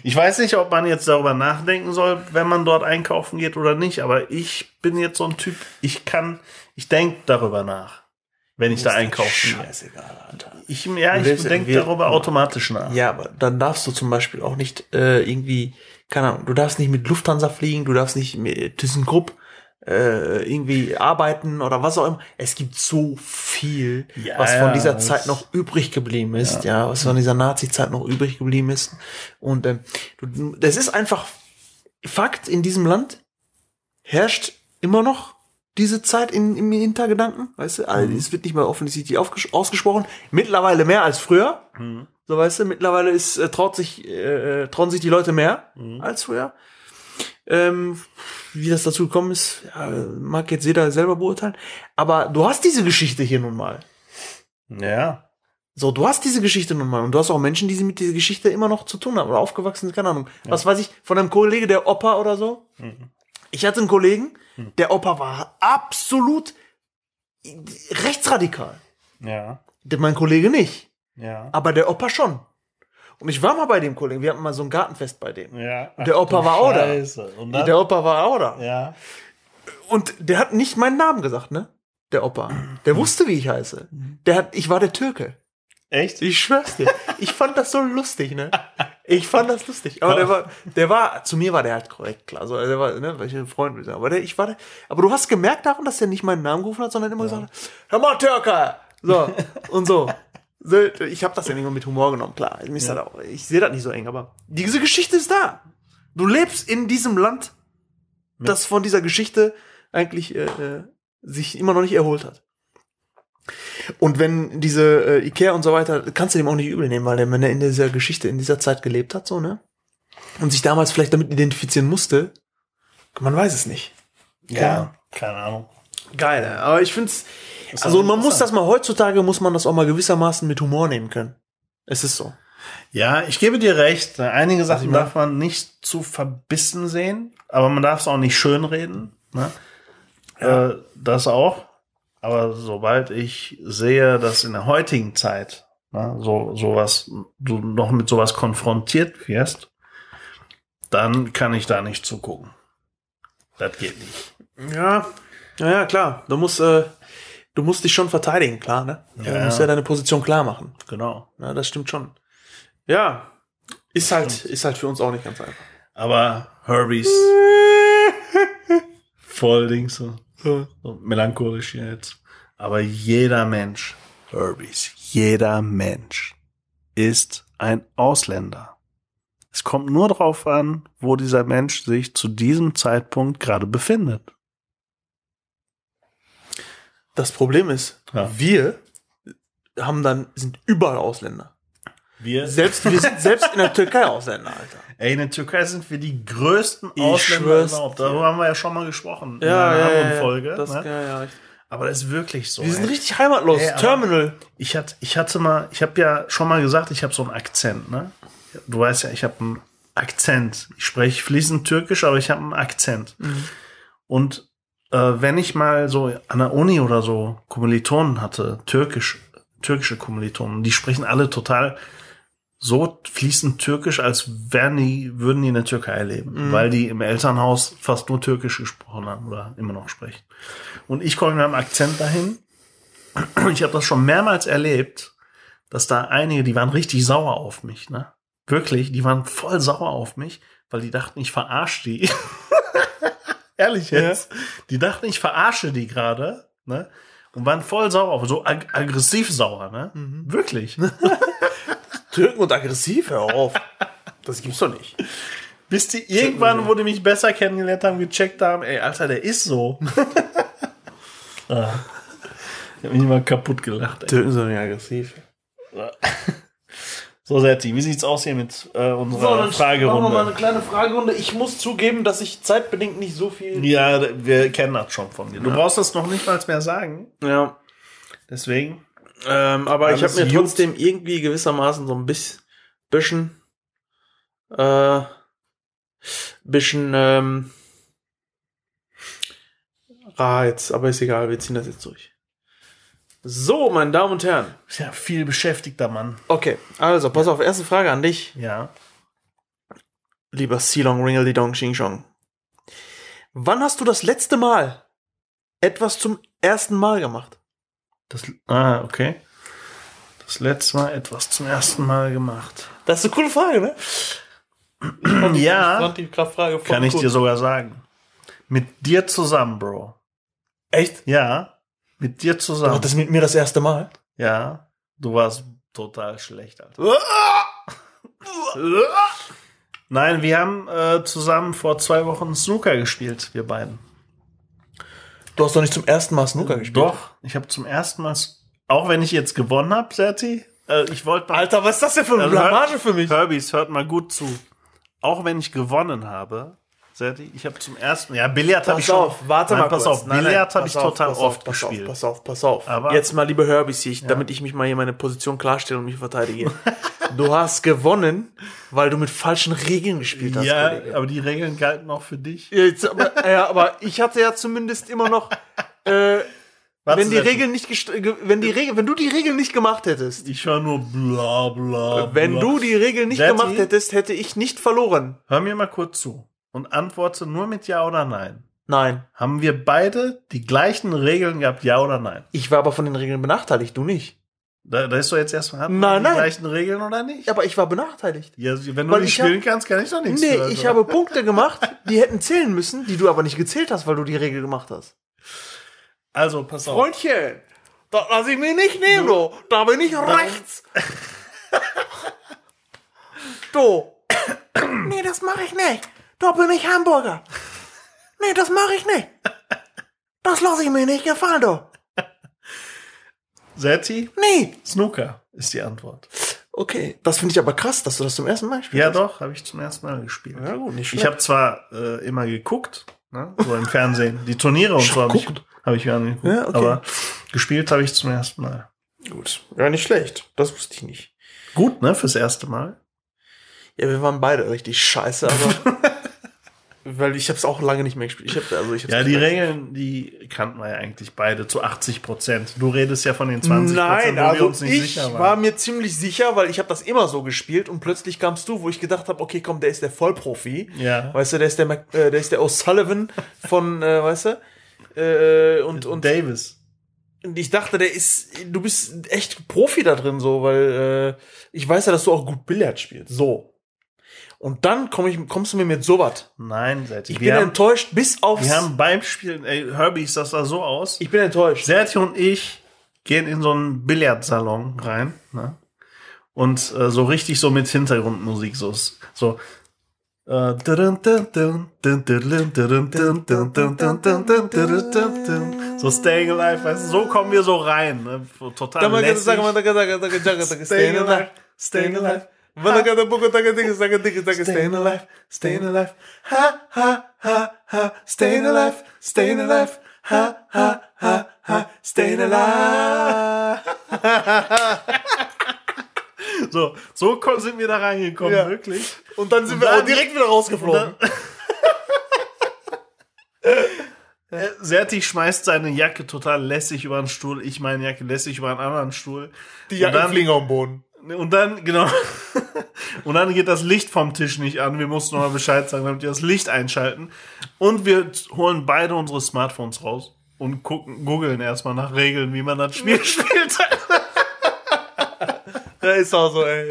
S1: ich weiß nicht, ob man jetzt darüber nachdenken soll, wenn man dort einkaufen geht oder nicht, aber ich bin jetzt so ein Typ, ich kann, ich denke darüber nach, wenn ich da einkaufen gehe.
S2: Scheißegal, Alter.
S1: Ich, ja, ich denke darüber automatisch nach.
S2: Ja, aber dann darfst du zum Beispiel auch nicht äh, irgendwie, keine Ahnung, du darfst nicht mit Lufthansa fliegen, du darfst nicht mit ThyssenKrupp äh, irgendwie arbeiten oder was auch immer. Es gibt so viel,
S1: Ja,
S2: was von
S1: ja,
S2: dieser
S1: das-
S2: Zeit noch übrig geblieben ist, ja, was von dieser Nazi-Zeit noch übrig geblieben ist. Und ähm, das ist einfach Fakt in diesem Land herrscht immer noch diese Zeit in, im Hintergedanken, weißt du? Also, es wird nicht mehr offensichtlich ausgesprochen. Mittlerweile mehr als früher. So weißt du, mittlerweile ist, äh, traut sich, äh, trauen sich die Leute mehr als früher. Ähm, wie das dazu gekommen ist, ja, mag jetzt jeder selber beurteilen. Aber du hast diese Geschichte hier nun mal.
S1: Ja.
S2: So, du hast diese Geschichte nun mal und du hast auch Menschen, die mit dieser Geschichte immer noch zu tun haben oder aufgewachsen sind, keine Ahnung. Was weiß ich, von einem Kollege, der Opa oder so. Ich hatte einen Kollegen, der Opa war absolut rechtsradikal.
S1: Ja.
S2: Mein Kollege nicht,
S1: Ja.
S2: aber der Opa schon. Und ich war mal bei dem Kollegen, wir hatten mal so ein Gartenfest bei dem.
S1: Ja.
S2: Der Opa war auch da.
S1: Und?
S2: Der Opa war auch da.
S1: ja.
S2: Und der hat nicht meinen Namen gesagt, ne? Der Opa. Der wusste, wie ich heiße. Der hat, ich war der Türke.
S1: Echt?
S2: Ich schwör's dir. Ich fand das so lustig, ne? Ich fand das lustig. Aber der war, der war, zu mir war der halt korrekt, klar. So, der war, ne, weil ich ein Freund bin. Aber der, ich war der, aber du hast gemerkt daran, dass er nicht meinen Namen gerufen hat, sondern immer gesagt hat, hör mal, Türke! So, und so. So ich habe das ja nicht nur mit Humor genommen, klar. Ist das auch, ich sehe das nicht so eng, aber diese Geschichte ist da. Du lebst in diesem Land, das von dieser Geschichte eigentlich äh, äh, sich immer noch nicht erholt hat. Und wenn diese äh, Ikea und so weiter, kannst du dem auch nicht übel nehmen, weil der, wenn er in dieser Geschichte, in dieser Zeit gelebt hat, so, ne? Und sich damals vielleicht damit identifizieren musste, man weiß es nicht.
S1: Ja. Keine Ahnung.
S2: Geil, aber ich find's, also man muss das mal, heutzutage muss man das auch mal gewissermaßen mit Humor nehmen können. Es ist so.
S1: Ja, ich gebe dir recht. Einige Sachen darf man nicht zu verbissen sehen, aber man darf es auch nicht schönreden. Ne? Äh, das auch. Aber sobald ich sehe, dass in der heutigen Zeit ne, so sowas, du noch mit sowas konfrontiert wirst, dann kann ich da nicht zugucken. Das geht nicht.
S2: Ja, ja, ja, klar. Du musst, äh, du musst dich schon verteidigen, klar, ne?
S1: Ja,
S2: du musst
S1: ja.
S2: deine Position klar machen.
S1: Genau.
S2: Ja, das stimmt schon. Ja, ist halt, ist halt für uns auch nicht ganz einfach.
S1: Aber Herbies voll Dings so. so melancholisch jetzt. Aber jeder Mensch, Herbies, jeder Mensch ist ein Ausländer. Es kommt nur darauf an, wo dieser Mensch sich zu diesem Zeitpunkt gerade befindet.
S2: Das Problem ist,
S1: Ja.
S2: wir haben dann, sind überall Ausländer.
S1: Wir,
S2: Selbst, wir sind selbst in der Türkei Ausländer, Alter.
S1: ey, in der Türkei sind wir die größten
S2: Ich
S1: Ausländer überhaupt. Darüber haben wir ja schon mal gesprochen in einer anderen Folge.
S2: Das,
S1: ne?
S2: ja, ja.
S1: Aber das ist wirklich so.
S2: Wir sind
S1: ey.
S2: richtig heimatlos.
S1: Ey,
S2: Terminal.
S1: Ich hatte, ich hatte mal, ich habe ja schon mal gesagt, ich habe so einen Akzent, ne? Du weißt ja, ich habe einen Akzent. Ich spreche fließend Türkisch, aber ich habe einen Akzent. Und äh, wenn ich mal so an der Uni oder so Kommilitonen hatte, türkisch, türkische Kommilitonen, die sprechen alle total so fließend Türkisch, als wären die, würden die in der Türkei leben, weil die im Elternhaus fast nur Türkisch gesprochen haben oder immer noch sprechen. Und ich komme mit meinem Akzent dahin ich habe das schon mehrmals erlebt, dass da einige, die waren richtig sauer auf mich, ne? Wirklich, die waren voll sauer auf mich, weil die dachten, ich verarsche die. Ehrlich jetzt. Die dachten, ich verarsche die gerade, ne? Und waren voll sauer so ag aggressiv sauer, ne? Wirklich.
S2: Türken und aggressiv, hör auf. Das gibt's doch nicht.
S1: Bis die irgendwann, wo die mich besser kennengelernt haben, gecheckt haben, ey, Alter, der ist so. ah. Ich hab mich immer kaputt gelacht, ey.
S2: Türken sind nicht aggressiv.
S1: So, Serti, wie sieht's aus hier mit äh, unserer Fragerunde?
S2: Machen wir mal eine kleine Fragerunde. Ich muss zugeben, dass ich zeitbedingt nicht so viel.
S1: Ja, wir kennen das schon von dir. Du brauchst das noch nicht mal mehr sagen.
S2: Ja.
S1: Deswegen.
S2: Ähm, aber ich habe mir
S1: gut.
S2: trotzdem irgendwie gewissermaßen so ein bis- bisschen, äh, bisschen, ähm, Reiz, aber ist egal, wir ziehen das jetzt durch. So, meine Damen und Herren.
S1: Ist ja viel beschäftigter Mann.
S2: Okay, also, pass auf, erste Frage an dich,
S1: Ja.
S2: lieber Silong Ringledy Dong Xing Shong. Wann hast du das letzte Mal etwas zum ersten Mal gemacht?
S1: Das, ah, okay. Das letzte Mal etwas zum ersten Mal gemacht.
S2: Das ist eine coole Frage, ne?
S1: Ja,
S2: fand die Frage voll
S1: kann ich
S2: cool.
S1: dir sogar sagen. Mit dir zusammen, Bro.
S2: Echt?
S1: Ja, mit dir
S2: Du
S1: zusammen.
S2: hattest mit mir das erste Mal?
S1: Ja, du warst total schlecht, Alter. Nein, wir haben äh, zusammen vor zwei Wochen Snooker gespielt, wir beiden.
S2: Du hast doch nicht zum ersten Mal Snooker gespielt.
S1: Doch, ich habe zum ersten Mal, auch wenn ich jetzt gewonnen habe, Serti, äh, ich wollte mal,
S2: Alter, was ist das denn für eine
S1: Also
S2: Blamage für mich?
S1: Herbies, hört mal gut zu. Auch wenn ich gewonnen habe, ich habe zum ersten, ja, Billard habe ich schon.
S2: auf, warte
S1: Nein,
S2: mal
S1: pass
S2: kurz.
S1: auf,
S2: Nein,
S1: Billard habe ich
S2: auf,
S1: total
S2: pass
S1: oft
S2: auf, pass
S1: gespielt.
S2: Auf, pass auf, pass auf.
S1: Aber-
S2: Jetzt mal, liebe hier, ich, damit ich mich mal hier meine Position klarstelle und mich verteidige. du hast gewonnen, weil du mit falschen Regeln gespielt hast.
S1: Ja,
S2: Kollege.
S1: aber die Regeln galten auch für dich.
S2: Jetzt, aber, ja, aber ich hatte ja zumindest immer noch, äh,
S1: Warte,
S2: wenn die Regeln nicht wenn die Regeln, wenn du die Regeln nicht gemacht hättest,
S1: Ich höre nur bla bla.
S2: wenn
S1: bla.
S2: du die Regeln nicht
S1: Serti?
S2: gemacht hättest, hätte ich nicht verloren.
S1: Hör mir mal kurz zu und antworte nur mit Ja oder Nein.
S2: Nein.
S1: Haben wir beide die gleichen Regeln gehabt, ja oder nein?
S2: Ich war aber von den Regeln benachteiligt, du nicht.
S1: Da, da ist doch jetzt erstmal, hatten
S2: Nein,
S1: die
S2: nein.
S1: gleichen Regeln oder nicht?
S2: Aber ich war benachteiligt.
S1: Ja, wenn du
S2: Weil
S1: nicht
S2: ich hab-
S1: spielen kannst, kann ich doch nichts
S2: Nee,
S1: für,
S2: ich
S1: also.
S2: habe Punkte gemacht, die hätten zählen müssen, die du aber nicht gezählt hast, weil du die Regel gemacht hast.
S1: Also, pass auf.
S2: Freundchen, das lass ich mir nicht nehmen, du. Da bin ich rechts. Du. Nee, das mache ich nicht. Da bin ich Hamburger. Nee, das mache ich nicht. Das lasse ich mir nicht gefallen, du.
S1: Setti,
S2: Nee.
S1: Snooker ist die Antwort.
S2: Okay, das finde ich aber krass, dass du das zum ersten Mal spielst.
S1: Ja, doch, habe ich zum ersten Mal gespielt.
S2: Ja, gut, nicht
S1: Ich habe zwar äh, immer geguckt, ne, so im Fernsehen, die Turniere und so habe ich,
S2: geguckt?
S1: hab ich mir angeguckt,
S2: Ja, okay.
S1: aber gespielt habe ich zum ersten Mal.
S2: Gut. Ja, nicht schlecht. Das wusste ich nicht.
S1: Gut, ne, fürs erste Mal.
S2: Ja, wir waren beide richtig scheiße, aber. weil ich habe es auch lange nicht mehr gespielt. Ich hab, also ich
S1: Ja, die. Regeln, die kannten wir ja eigentlich beide zu 80 Prozent. Du redest ja von den 20
S2: Nein, also
S1: wir uns nicht
S2: ich
S1: sicher waren.
S2: war mir ziemlich sicher, weil ich habe das immer so gespielt und plötzlich kamst du, wo ich gedacht habe, okay, komm, der ist der Vollprofi.
S1: Ja.
S2: Weißt du, der ist der, Mac, äh, der ist der O'Sullivan von, äh, weißt du? Äh, und, und
S1: Davis.
S2: Und ich dachte, der ist, du bist echt Profi da drin, so, weil äh, ich weiß ja, dass du auch gut Billard spielst. So. Und dann komm ich, kommst du mir mit sowas.
S1: Nein, Serti.
S2: Ich bin
S1: haben,
S2: enttäuscht bis aufs.
S1: wir haben beim Spielen, ey, Herbie, das sah so aus.
S2: ich bin enttäuscht.
S1: Serti und ich gehen in so einen Billardsalon rein, ne? Und äh, so richtig so mit Hintergrundmusik, so, so. äh, So Staying Alive, weißt du, so kommen wir so rein, ne? Total lässig.
S2: sag mal, sag mal, sag mal, sag mal,
S1: Staying
S2: Staying
S1: alive,
S2: alive,
S1: staying alive.
S2: Staying alive, ha, ha, ha, ha, staying alive, staying alive, ha, ha, ha, ha, staying alive.
S1: So, so sind wir da reingekommen,
S2: Ja.
S1: wirklich.
S2: Und dann sind
S1: Und
S2: wir
S1: dann-
S2: auch direkt wieder rausgeflogen.
S1: Äh, Serti schmeißt seine Jacke total lässig über den Stuhl, ich meine Jacke lässig über einen anderen Stuhl.
S2: Die Jacken
S1: dann-
S2: fliegen auf den Boden.
S1: Und dann, genau. Und dann geht das Licht vom Tisch nicht an. Wir mussten nochmal Bescheid sagen, damit wir das Licht einschalten. Und wir holen beide unsere Smartphones raus und gucken, googeln erstmal nach Regeln, wie man das Spiel spielt.
S2: Ja, ist auch so, ey.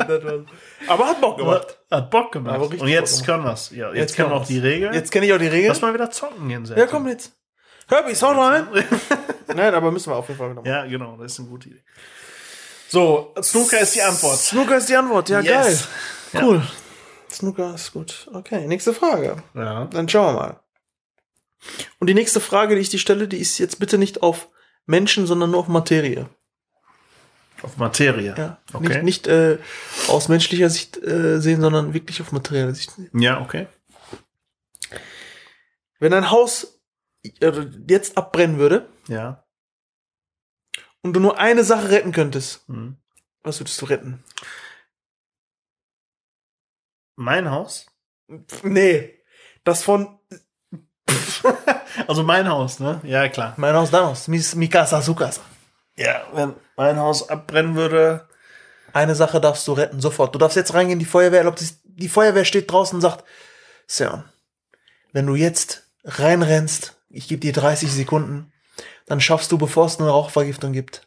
S2: Aber hat Bock gemacht.
S1: Hat Bock gemacht. Und jetzt
S2: Bock
S1: können wir's. Ja, jetzt, kennen wir auch die Regeln.
S2: Jetzt kenne ich auch die Regeln.
S1: Lass mal wieder zocken gehen, Serti.
S2: Ja, komm jetzt. Herbie, hau rein. Nein, aber müssen wir auf jeden Fall noch.
S1: Ja, genau, das ist eine gute Idee. So, Snooker ist die Antwort.
S2: Snooker ist die Antwort, ja,
S1: Yes.
S2: geil. Cool. Snooker ist gut. Okay, nächste Frage.
S1: Ja.
S2: Dann schauen wir mal. Und die nächste Frage, die ich dir stelle, die ist jetzt bitte nicht auf Menschen, sondern nur auf Materie.
S1: Auf Materie.
S2: Ja.
S1: Okay.
S2: Nicht, nicht äh, aus menschlicher Sicht äh, sehen, sondern wirklich auf materielle Sicht.
S1: Ja, okay.
S2: Wenn ein Haus äh, jetzt abbrennen würde
S1: Ja.
S2: Und du nur eine Sache retten könntest,
S1: Hm.
S2: was würdest du retten?
S1: Mein Haus?
S2: Nee. Das von
S1: Also mein Haus, ne? Ja, klar.
S2: mein Haus, dein Haus. Mis, mi casa, su casa.
S1: Ja, wenn mein Haus abbrennen würde.
S2: Eine Sache darfst du retten, sofort. Du darfst jetzt reingehen, die Feuerwehr, erlaubt sich- die Feuerwehr steht draußen und sagt, Sir, wenn du jetzt reinrennst, ich gebe dir 30 Sekunden, dann schaffst du, bevor es eine Rauchvergiftung gibt,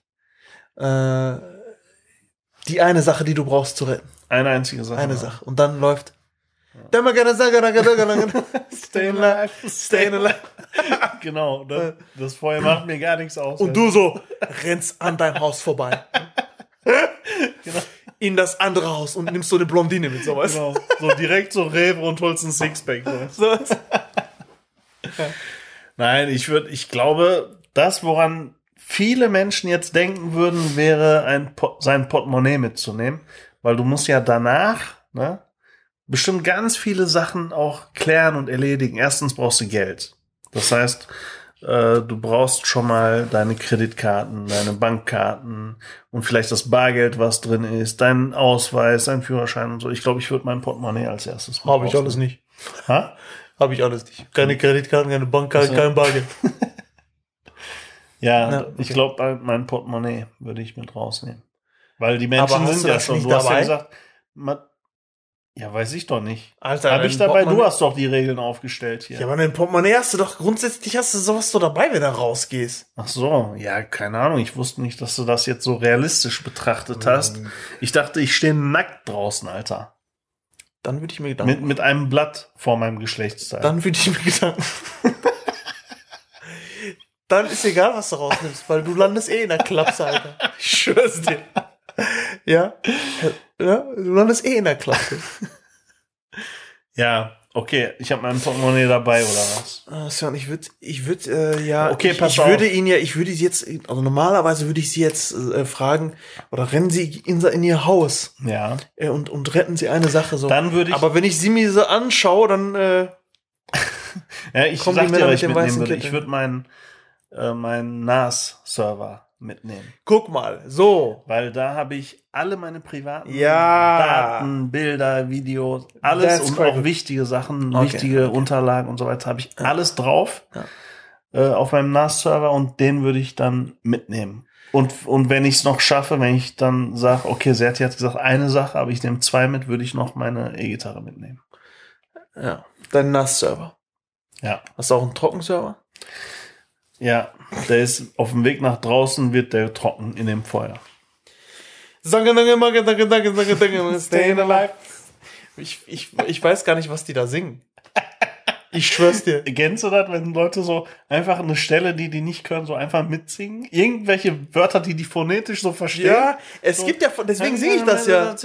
S2: äh, die eine Sache, die du brauchst, zu retten.
S1: Eine einzige Sache.
S2: Eine
S1: noch.
S2: Sache. Und dann läuft. Staying alive, staying alive.
S1: Genau, das, das Feuer macht mir gar nichts aus.
S2: Und du so rennst an deinem Haus vorbei. In das andere Haus und nimmst so eine Blondine mit, so weißt du?
S1: Genau. So direkt so Rewe und holst ein Sixpack. So. Nein, ich würde, ich glaube, das, woran viele Menschen jetzt denken würden, wäre ein Pot, sein Portemonnaie mitzunehmen, weil du musst ja danach, ne, bestimmt ganz viele Sachen auch klären und erledigen. Erstens brauchst du Geld. Das heißt, äh, du brauchst schon mal deine Kreditkarten, deine Bankkarten und vielleicht das Bargeld, was drin ist, deinen Ausweis, deinen Führerschein und so. Ich glaube, ich würde mein Portemonnaie als erstes mit
S2: Habe ich alles nicht.
S1: Ha?
S2: Habe ich alles nicht. Keine Kreditkarten, keine Bankkarten,
S1: Also-
S2: kein Bargeld.
S1: Ja,
S2: Na,
S1: ich
S2: okay.
S1: glaube, mein Portemonnaie würde ich mit rausnehmen. Weil die Menschen sind ja schon,
S2: nicht
S1: du hast ja
S2: dabei?
S1: gesagt, ma, ja, weiß ich doch nicht.
S2: Alter,
S1: Habe ich dabei, du hast doch die Regeln aufgestellt hier.
S2: Ja, aber dein Portemonnaie hast du doch grundsätzlich hast du sowas so dabei, wenn du rausgehst.
S1: Ach so, ja, keine Ahnung. Ich wusste nicht, dass du das jetzt so realistisch betrachtet hast. Ich dachte, ich stehe nackt draußen, Alter.
S2: Dann würde ich mir Gedanken
S1: Mit, mit einem Blatt vor meinem Geschlechtsteil.
S2: Dann würde ich mir Gedanken. Dann ist egal, was du rausnimmst, weil du landest eh in der Klapse, Alter. Ich schwör's dir. Ja? ja? Du landest eh in der Klapse.
S1: ja, okay. Ich habe mein Portemonnaie dabei, oder was?
S2: Ah, Sven, ich würde, ich würde, äh, ja,
S1: Okay,
S2: ich,
S1: pass
S2: ich
S1: auf.
S2: würde ihn ja, ich würde jetzt, also normalerweise würde ich sie jetzt äh, fragen, oder rennen sie in, in ihr Haus
S1: Ja.
S2: äh, und, und retten sie eine Sache so.
S1: Dann würde ich,
S2: Aber wenn ich sie mir so anschaue, dann, äh,
S1: ja, ich
S2: kommen
S1: sag dir, was ich mitnehmen
S2: weißen
S1: würde. Ich würde meinen, äh, meinen NAS-Server mitnehmen.
S2: guck mal, so.
S1: Weil da habe ich alle meine privaten
S2: Ja.
S1: Daten, Bilder, Videos, alles
S2: That's
S1: und auch wichtige Sachen,
S2: Okay,
S1: wichtige Unterlagen und so weiter habe ich alles drauf
S2: Ja.
S1: äh, auf meinem NAS-Server und den würde ich dann mitnehmen. Und, und wenn ich es noch schaffe, wenn ich dann sage, okay, Serti hat gesagt, eine Sache, aber ich nehme zwei mit, würde ich noch meine E-Gitarre mitnehmen.
S2: Ja, dein NAS-Server.
S1: Ja.
S2: Hast du auch einen Trockenserver?
S1: Ja, der ist auf dem Weg nach draußen, wird der trocken in dem Feuer.
S2: Danke, danke, danke, danke, danke, danke, danke, staying alive. Ich, ich, ich weiß gar nicht, was die da singen. Ich schwör's dir.
S1: Kennst du das, wenn Leute so einfach eine Stelle, die die nicht können, so einfach mitsingen? Irgendwelche Wörter, die die phonetisch so verstehen?
S2: Ja, es gibt ja, deswegen singe ich das ja.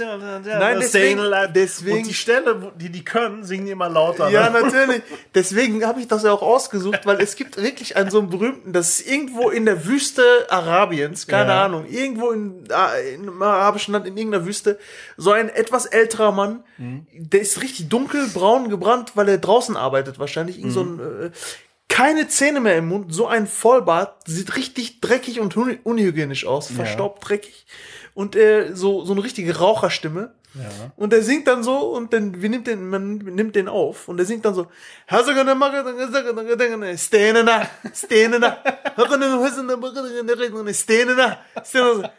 S2: Nein, deswegen- deswegen-
S1: Und die Stelle, die die können, singen die immer lauter.
S2: Ja,
S1: ne?
S2: natürlich. Deswegen habe ich das ja auch ausgesucht, weil es gibt wirklich einen so einen berühmten, das ist irgendwo in der Wüste Arabiens, keine
S1: Ja.
S2: Ahnung, irgendwo in, äh, in einem arabischen Land, in irgendeiner Wüste, so ein etwas älterer Mann,
S1: Mhm.
S2: der ist richtig dunkel, braun gebrannt, weil er draußen arbeitet wahrscheinlich. Irgend so
S1: Mhm.
S2: ein, äh, keine Zähne mehr im Mund, so ein Vollbart, sieht richtig dreckig und unhygienisch aus, verstaubt, dreckig. Und äh, so, so eine richtige Raucherstimme.
S1: Ja.
S2: Und er singt dann so und dann wir nimmt den, man nimmt den auf und er singt dann so Stenena, Stenena, Stenena,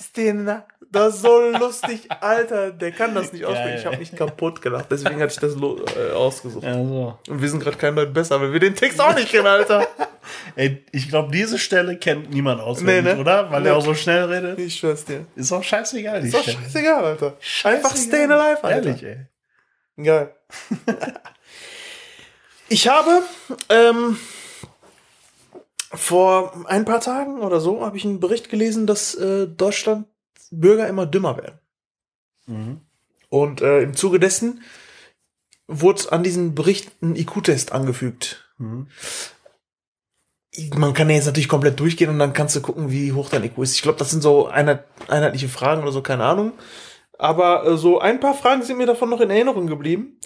S2: Stenena. Das ist so lustig, Alter. Der kann das nicht aussprechen. Ich habe mich kaputt gelacht. Deswegen hatte ich das äh, ausgesucht.
S1: Ja, so.
S2: Und wir sind gerade kein Deut besser, weil wir den Text auch nicht kennen, Alter.
S1: Ey, ich glaube, diese Stelle kennt niemand auswendig,
S2: Nee, ne?
S1: oder? Weil
S2: Nee.
S1: er auch so schnell redet.
S2: Ich schwör's dir.
S1: Ist auch scheißegal,
S2: Ist doch scheißegal, Alter. Einfach Stayin' Alive, Alter.
S1: Ehrlich, ey.
S2: Geil. ich habe ähm, vor ein paar Tagen oder so habe ich einen Bericht gelesen, dass äh, Deutschland Bürger immer dümmer werden.
S1: Mhm.
S2: Und äh, im Zuge dessen wurde an diesen Bericht ein IQ-Test angefügt.
S1: Mhm.
S2: Man kann ja jetzt natürlich komplett durchgehen und dann kannst du gucken, wie hoch dein IQ ist. Ich glaube, das sind so einheit, einheitliche Fragen oder so, keine Ahnung. Aber äh, so ein paar Fragen sind mir davon noch in Erinnerung geblieben.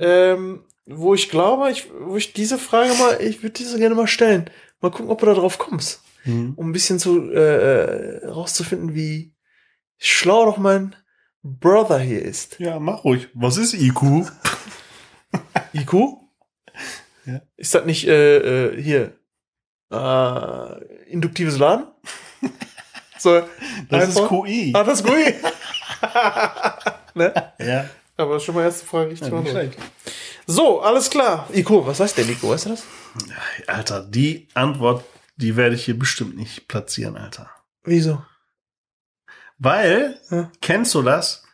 S2: Ähm, wo ich glaube, ich, wo ich diese Frage mal, ich würde diese gerne mal stellen. Mal gucken, ob du da drauf kommst.
S1: Mhm.
S2: Um ein bisschen zu äh, äh, rauszufinden, wie schlau doch mein Brother hier ist.
S1: Ja, mach ruhig. Was ist IQ?
S2: IQ?
S1: Ja.
S2: Ist das nicht äh, äh, hier äh, induktives Laden? so,
S1: Das
S2: einfach-
S1: ist QI.
S2: Ah, das ist gut. ne?
S1: Ja,
S2: Aber schon mal erste Frage richtig
S1: ja nicht.
S2: So, alles klar. IQ, was heißt denn IQ? Weißt du das?
S1: Alter, die Antwort, die werde ich hier bestimmt nicht platzieren, Alter.
S2: Wieso?
S1: Weil,
S2: Ja.
S1: kennst du das?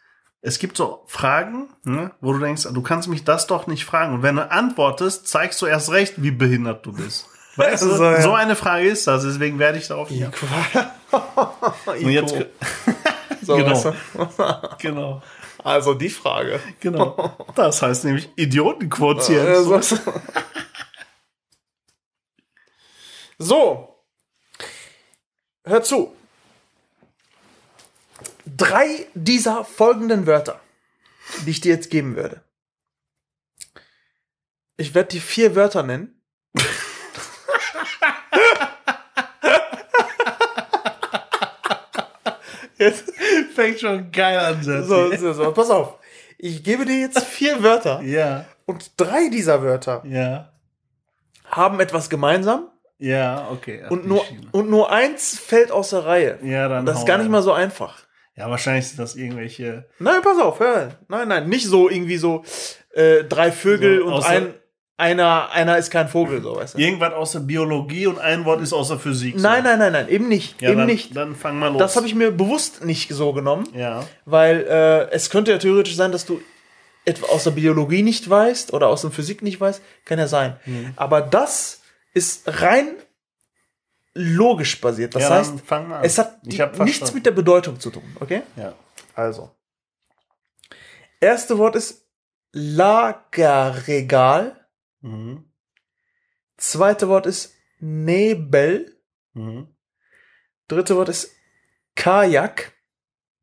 S1: Es gibt so Fragen, ne, wo du denkst, du kannst mich das doch nicht fragen. Und wenn du antwortest, zeigst du erst recht, wie behindert du bist. Weißt du,
S2: So, ja.
S1: so eine Frage ist das, deswegen werde ich darauf.
S2: IQ.
S1: Und jetzt,
S2: so,
S1: genau.
S2: weißt du?
S1: genau,
S2: Also die Frage.
S1: genau. Das heißt nämlich Idiotenquotient.
S2: So- So. Hör zu. Drei dieser folgenden Wörter, die ich dir jetzt geben würde. Ich werde dir vier Wörter nennen. Jetzt
S1: Fängt schon geil an.
S2: So, so, so, pass auf. Ich gebe dir jetzt vier Wörter
S1: Ja,
S2: und drei dieser Wörter
S1: ja,
S2: haben etwas gemeinsam
S1: ja, okay. Ach,
S2: und nur, und nur eins fällt aus der Reihe.
S1: Ja, dann
S2: Das ist gar nicht mal so einfach.
S1: Ja, wahrscheinlich sind das irgendwelche.
S2: Nein, pass auf, hör. Nein, nein, nicht so irgendwie so äh, drei Vögel
S1: So,
S2: und ein, einer, einer ist kein Vogel, so weißt du.
S1: Irgendwas aus der Biologie und ein Wort ist aus der Physik. so.
S2: Nein, nein, nein, nein, eben nicht.
S1: Ja,
S2: eben
S1: dann,
S2: nicht.
S1: Dann fang mal los.
S2: Das habe ich mir bewusst nicht so genommen,
S1: Ja.
S2: weil äh, es könnte ja theoretisch sein, dass du etwa aus der Biologie nicht weißt oder aus der Physik nicht weißt. Kann ja sein.
S1: Mhm.
S2: Aber das ist rein logisch basiert. Das
S1: ja,
S2: heißt, es hat die, nichts mit der Bedeutung zu tun, okay?
S1: Ja.
S2: Also. Erste Wort ist Lagerregal.
S1: Mhm.
S2: Zweite Wort ist Nebel.
S1: Mhm.
S2: Dritte Wort ist Kajak.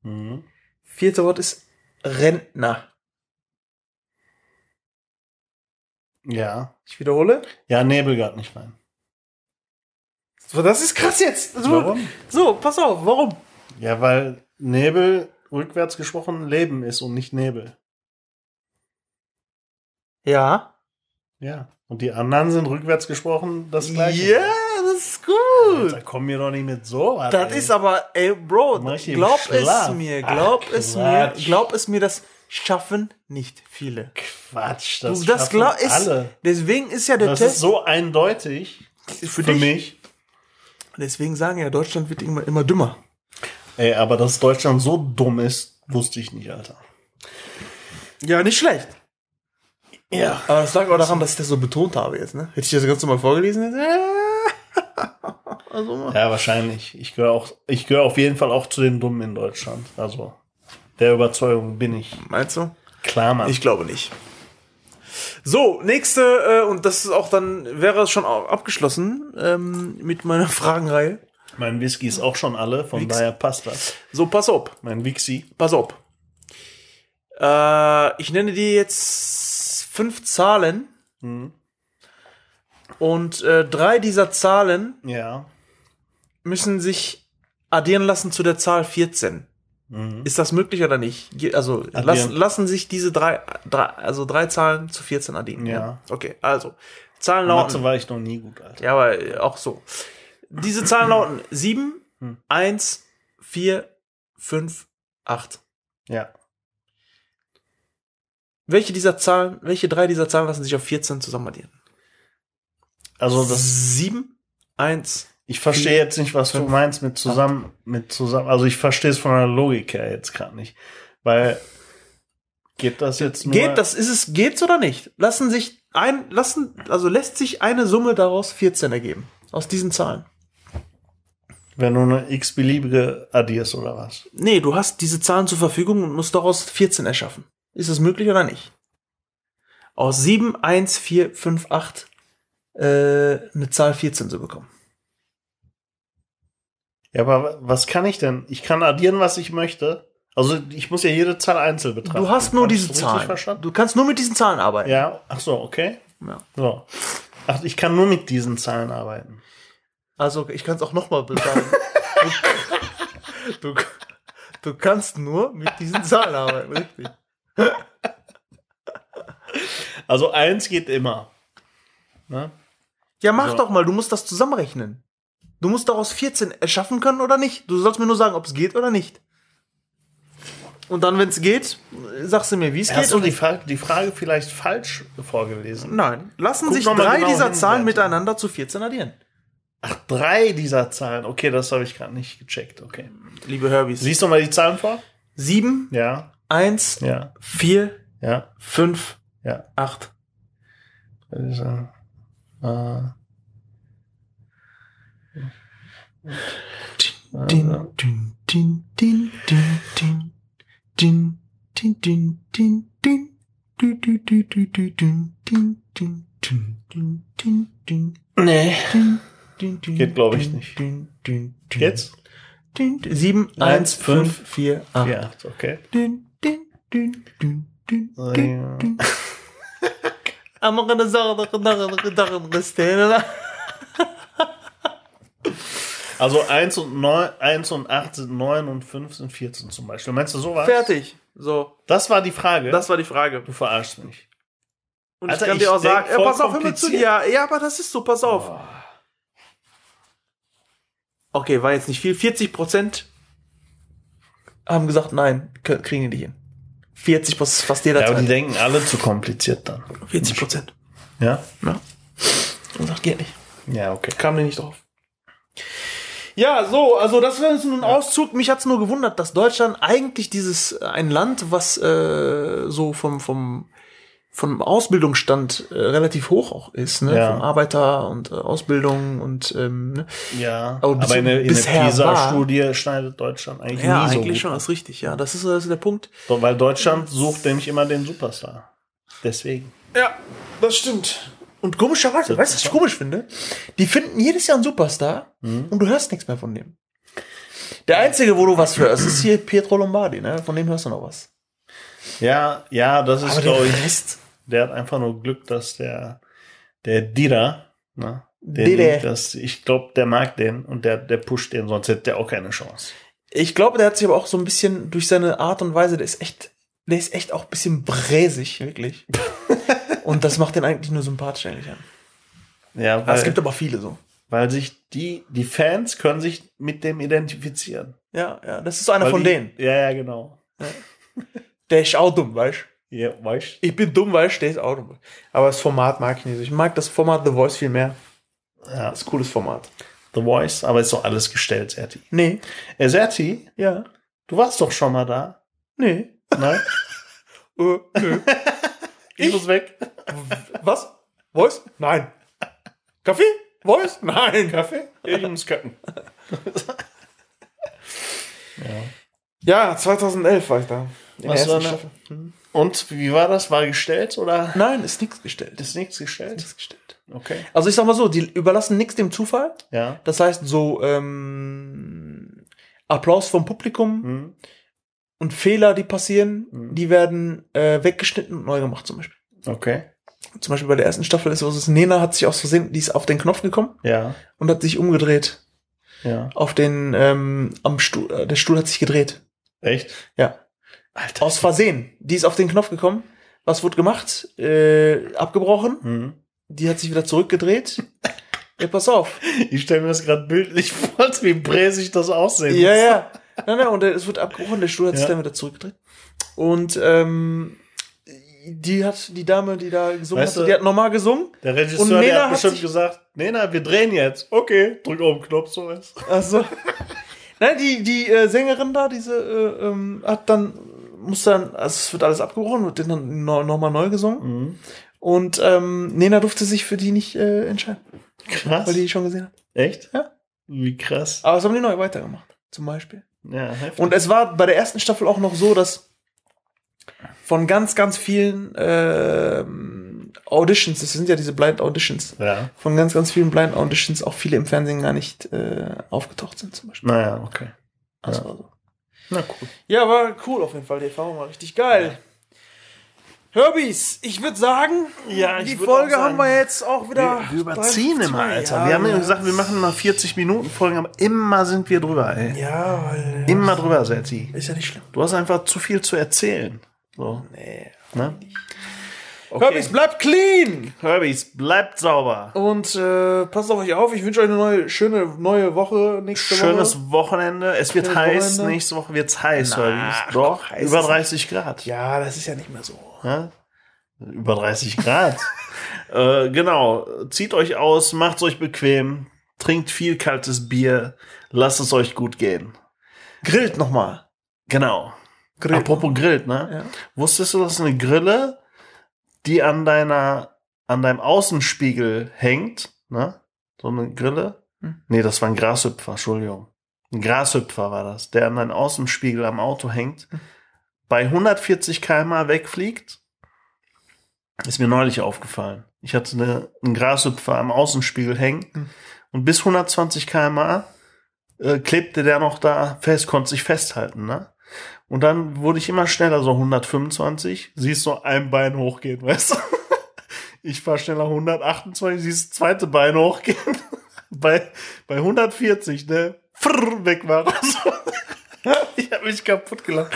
S1: Mhm.
S2: Vierte Wort ist Rentner.
S1: Ja.
S2: Ich wiederhole.
S1: Ja, Nebel geht nicht rein.
S2: So, das ist krass jetzt. So,
S1: Warum?
S2: so, pass auf, warum?
S1: Ja, weil Nebel rückwärts gesprochen Leben ist und nicht Nebel.
S2: Ja.
S1: Ja. Und die anderen sind rückwärts gesprochen das gleiche.
S2: Ja, das ist gut.
S1: Da kommen wir doch nicht mit so. was,
S2: Das
S1: ey.
S2: ist aber, ey, Bro, glaub es mir,
S1: Ach,
S2: glaub es mir, glaub es mir, das schaffen nicht viele.
S1: Quatsch.
S2: Du,
S1: Das,
S2: das
S1: schaffen
S2: ist,
S1: alle.
S2: deswegen ist ja der
S1: Das
S2: Test
S1: ist so eindeutig
S2: für,
S1: für
S2: dich.
S1: mich.
S2: Deswegen sagen ja, Deutschland wird immer, immer dümmer.
S1: Ey, aber dass Deutschland so dumm ist, wusste ich nicht, Alter.
S2: Ja, nicht schlecht.
S1: Ja.
S2: Aber das lag auch daran, dass ich das so betont habe jetzt, ne? Hätte ich das ganz normal vorgelesen? Jetzt? also mal.
S1: Ja, wahrscheinlich. Ich gehöre auch, ich gehöre auf jeden Fall auch zu den Dummen in Deutschland. Also, der Überzeugung bin ich.
S2: Meinst du?
S1: Klar, Mann.
S2: Ich glaube nicht. So, nächste, äh, und das ist auch dann, wäre es schon abgeschlossen ähm, mit meiner Fragenreihe.
S1: mein Whisky ist auch schon alle, von
S2: Wix.
S1: daher passt das.
S2: So, pass auf,
S1: Mein Wixi.
S2: pass auf. Äh, ich nenne dir jetzt fünf Zahlen
S1: Mhm.
S2: und äh, drei dieser Zahlen
S1: Ja.
S2: müssen sich addieren lassen zu der Zahl 14.
S1: Mhm.
S2: Ist das möglich oder nicht? Also lassen, lassen sich diese drei, drei, also drei Zahlen zu 14 addieren.
S1: Ja.
S2: Okay, also Zahlen
S1: Mathe
S2: lauten.
S1: war ich noch nie gut, Alter.
S2: Ja, aber äh, auch so. Diese Zahlen lauten 7,
S1: Hm.
S2: 1, 4, 5, 8.
S1: Ja.
S2: Welche dieser Zahlen, welche drei dieser Zahlen lassen sich auf 14 zusammen addieren?
S1: Also, das,
S2: 7, 1.
S1: ich verstehe jetzt nicht, was du meinst mit zusammen, mit zusammen. Also, ich verstehe es von der Logik her jetzt gerade nicht. Weil, geht das jetzt nur?
S2: Geht das, ist es, geht's oder nicht? Lassen sich ein, lassen, also lässt sich eine Summe daraus 14 ergeben. Aus diesen Zahlen.
S1: Wenn du eine x-beliebige addierst oder was?
S2: Nee, du hast diese Zahlen zur Verfügung und musst daraus 14 erschaffen. Ist es möglich oder nicht? Aus 7, 1, 4, 5, 8 äh, eine Zahl 14 zu bekommen.
S1: Ja, aber was kann ich denn? Ich kann addieren, was ich möchte. Also ich muss ja jede Zahl einzeln betrachten.
S2: Du hast nur diese
S1: das
S2: Zahlen.
S1: Verstanden?
S2: Du kannst nur mit diesen Zahlen arbeiten.
S1: Ja, ach so, okay.
S2: Ja.
S1: So. Ach, ich kann nur mit diesen Zahlen arbeiten.
S2: Also ich kann es auch nochmal sagen. du, du, du kannst nur mit diesen Zahlen arbeiten, richtig.
S1: Also eins geht immer. Ne?
S2: Ja, mach
S1: So.
S2: doch mal, du musst das zusammenrechnen. Du musst daraus 14 erschaffen können oder nicht. Du sollst mir nur sagen, ob es geht oder nicht. Und dann, wenn es geht, sagst du mir, wie es geht.
S1: Hast du die, Fra die Frage vielleicht falsch vorgelesen?
S2: Nein. Lassen
S1: Guck
S2: sich drei
S1: genau
S2: dieser
S1: hin,
S2: Zahlen
S1: Seite.
S2: miteinander zu 14 addieren.
S1: Ach, drei dieser Zahlen. Okay, das habe ich gerade nicht gecheckt. Okay.
S2: Liebe Herbies.
S1: Siehst du mal die Zahlen vor?
S2: 7,
S1: Ja,
S2: 1,
S1: ja,
S2: 4,
S1: ja,
S2: 5,
S1: ja.
S2: 8.
S1: Das ist, äh, äh,
S2: Din, din, din, din, din, din. Din, din, din, din, din.
S1: Nee. Geht, glaub ich, nicht. Jetzt?
S2: 7, 1, 5, 4, 8.
S1: Ja, okay.
S2: Gonna say
S1: Also 1 und, 9, 1 und 8 sind 9 und 5 sind 14 zum Beispiel. Meinst du sowas?
S2: Fertig. So,
S1: Das war die Frage.
S2: das war die Frage.
S1: du verarschst mich.
S2: Und
S1: Alter,
S2: ich kann
S1: ich
S2: dir auch sagen, ja, pass auf, hör mir zu.
S1: kompliziert.
S2: Ja, ja, aber das ist so, pass auf.
S1: Oh.
S2: Okay, war jetzt nicht viel. 40 Prozent haben gesagt, nein, kriegen die nicht hin. 40 Prozent ist fast jeder
S1: Ja, aber die denken alle zu kompliziert dann.
S2: 40 Prozent.
S1: Ja?
S2: Ja. Und sagt, geht nicht.
S1: Ja, okay.
S2: Kam mir nicht drauf. Ja, so, also das war jetzt nur ein Auszug. Mich hat's nur gewundert, dass Deutschland eigentlich dieses äh, ein Land, was äh, so vom vom vom Ausbildungsstand äh, relativ hoch auch ist, ne?
S1: Ja.
S2: Vom Arbeiter und äh, Ausbildung und ähm, ne?
S1: Ja,
S2: Aber
S1: aber, in in der PISA-Studie schneidet Deutschland eigentlich
S2: ja,
S1: nie so
S2: eigentlich
S1: gut.
S2: schon, das ist richtig, ja. Das ist, das ist der Punkt.
S1: So, Weil Deutschland sucht nämlich immer den Superstar. Deswegen.
S2: Ja, das stimmt. Und komischerweise, weißt du, was ich komisch finde? Die finden jedes Jahr einen Superstar und du hörst nichts mehr von dem. Der einzige, wo du was hörst, ist hier Pietro Lombardi, ne? Von dem hörst du noch was.
S1: Ja, ja, das ist, glaube ich,
S2: Rest.
S1: Der hat einfach nur Glück, dass der, der Dida, ne? Den,
S2: Dida.
S1: Das, ich glaube, der mag den und der, der pusht den, sonst hätte der auch keine Chance.
S2: Ich glaube, der hat sich aber auch so ein bisschen durch seine Art und Weise, der ist echt, der ist echt auch ein bisschen bräsig, wirklich. und das macht den eigentlich nur sympathisch eigentlich an.
S1: Ja,
S2: Es
S1: weil,
S2: gibt aber viele so.
S1: weil sich die, die Fans können sich mit dem identifizieren.
S2: Ja, ja, das ist so einer
S1: Weil
S2: von
S1: die,
S2: denen.
S1: Ja, ja, genau.
S2: Der ist auch dumm, weißt du?
S1: Ja, weißt
S2: Ich bin dumm, du, der ist auch. Aber das Format mag ich nicht. Ich mag das Format The Voice viel mehr.
S1: Ja,
S2: Das ist ein cooles Format.
S1: The Voice, aber ist doch alles gestellt, Serti.
S2: Nee,
S1: Äh, Serti,
S2: ja,
S1: du warst doch schon mal da.
S2: nee.
S1: Nein?
S2: Äh, nö.
S1: Ich muss weg.
S2: Was? Voice? Nein. Kaffee? Voice? Nein.
S1: Kaffee? Ich muss kacken.
S2: Ja, 2011 war ich da.
S1: Was war?
S2: Staffel. Hm.
S1: Und wie war das? War gestellt oder?
S2: Nein, ist nichts gestellt.
S1: Ist nichts gestellt?
S2: nichts gestellt.
S1: Okay.
S2: Also ich sag mal so, die überlassen nichts dem Zufall.
S1: Ja.
S2: Das heißt, so ähm, Applaus vom Publikum
S1: Hm.
S2: und Fehler, die passieren,
S1: Mhm.
S2: die werden äh, weggeschnitten und neu gemacht zum Beispiel.
S1: Okay.
S2: Zum Beispiel bei der ersten Staffel ist es, Nena hat sich aus Versehen, die ist auf den Knopf gekommen
S1: Ja.
S2: und hat sich umgedreht.
S1: Ja.
S2: Auf den, ähm, am Stuhl, äh, der Stuhl hat sich gedreht.
S1: Echt?
S2: Ja.
S1: Alter.
S2: Aus Versehen. Die ist auf den Knopf gekommen. Was wurde gemacht? Äh, abgebrochen.
S1: Hm.
S2: Die hat sich wieder zurückgedreht. ja, pass auf.
S1: Ich stelle mir das gerade bildlich vor, wie bräsig das aussehen
S2: Ja,
S1: muss.
S2: ja. Nein, nein, und äh, es wird abgebrochen, der Stuhl hat sich
S1: Ja.
S2: dann wieder zurückgedreht. Und ähm, die hat, die Dame, die da gesungen
S1: Weißt
S2: hat, die hat normal gesungen.
S1: Der Regisseur der hat
S2: hat
S1: bestimmt
S2: sich-
S1: gesagt, Nena, wir drehen jetzt. Okay, drück auf den Knopf, so ist.
S2: Also. Nein, die, die äh, Sängerin da, diese, äh, ähm, hat dann, muss dann, also es wird alles abgebrochen, wird dann no, nochmal neu gesungen.
S1: Mhm.
S2: Und ähm, Nena durfte sich für die nicht äh, entscheiden,
S1: Krass.
S2: weil die schon gesehen hat.
S1: Echt?
S2: Ja.
S1: Wie krass.
S2: Aber es haben die neu weitergemacht, zum Beispiel.
S1: Ja, heftig.
S2: Und es war bei der ersten Staffel auch noch so, dass von ganz, ganz vielen ähm, Auditions, das sind ja diese Blind Auditions,
S1: ja.
S2: von ganz, ganz vielen Blind Auditions auch viele im Fernsehen gar nicht äh, aufgetaucht sind zum Beispiel.
S1: Naja, okay.
S2: Das
S1: Ja.
S2: war so.
S1: Na cool.
S2: Ja, war cool auf jeden Fall. Die Erfahrung war richtig geil. Herbies, ich würde sagen,
S1: Ja, ich
S2: die Folge
S1: sagen,
S2: haben wir jetzt auch wieder.
S1: Wir, wir überziehen immer, Alter.
S2: Ja,
S1: wir haben ja
S2: ja.
S1: gesagt, wir machen mal 40 Minuten Folgen, aber immer sind wir drüber, ey.
S2: Ja, weil.
S1: Immer drüber, Setti.
S2: Ist ja nicht schlimm.
S1: Du hast einfach zu viel zu erzählen. So,
S2: Nee.
S1: ne?
S2: Herbies, bleibt clean!
S1: Herbies, bleibt sauber.
S2: Und äh, passt auf euch auf. Ich wünsche euch eine neue, schöne neue Woche nächste
S1: Schönes
S2: Woche.
S1: Wochenende. Es wird
S2: Schönes
S1: heiß.
S2: Wochenende.
S1: Nächste Woche wird's heiß,
S2: Na,
S1: Herbies. Doch,
S2: heiß
S1: über
S2: ist-
S1: 30 Grad.
S2: Ja, das ist ja nicht mehr so.
S1: Ja? Über 30 Grad. äh, genau. Zieht euch aus, macht's euch bequem, trinkt viel kaltes Bier, lasst es euch gut gehen.
S2: Grillt nochmal.
S1: Genau.
S2: Grillt.
S1: Apropos grillt, ne?
S2: Ja.
S1: Wusstest du, dass eine Grille, die an deiner, an deinem Außenspiegel hängt, ne? So eine Grille?
S2: Hm.
S1: Nee, das war ein Grashüpfer, Entschuldigung. Ein Grashüpfer war das, der an deinem Außenspiegel am Auto hängt,
S2: Hm.
S1: bei 140 km wegfliegt. Ist mir neulich aufgefallen. Ich hatte eine, einen Grashüpfer am Außenspiegel hängen
S2: Hm.
S1: und bis 120 km/h äh, klebte der noch da fest, konnte sich festhalten, ne? Und dann wurde ich immer schneller, so 125, siehst du ein Bein hochgehen, weißt du? Ich fahr schneller 128, siehst das zweite Bein hochgehen. bei, bei 140, ne? Frrr, weg war. Ich habe mich kaputt gelacht.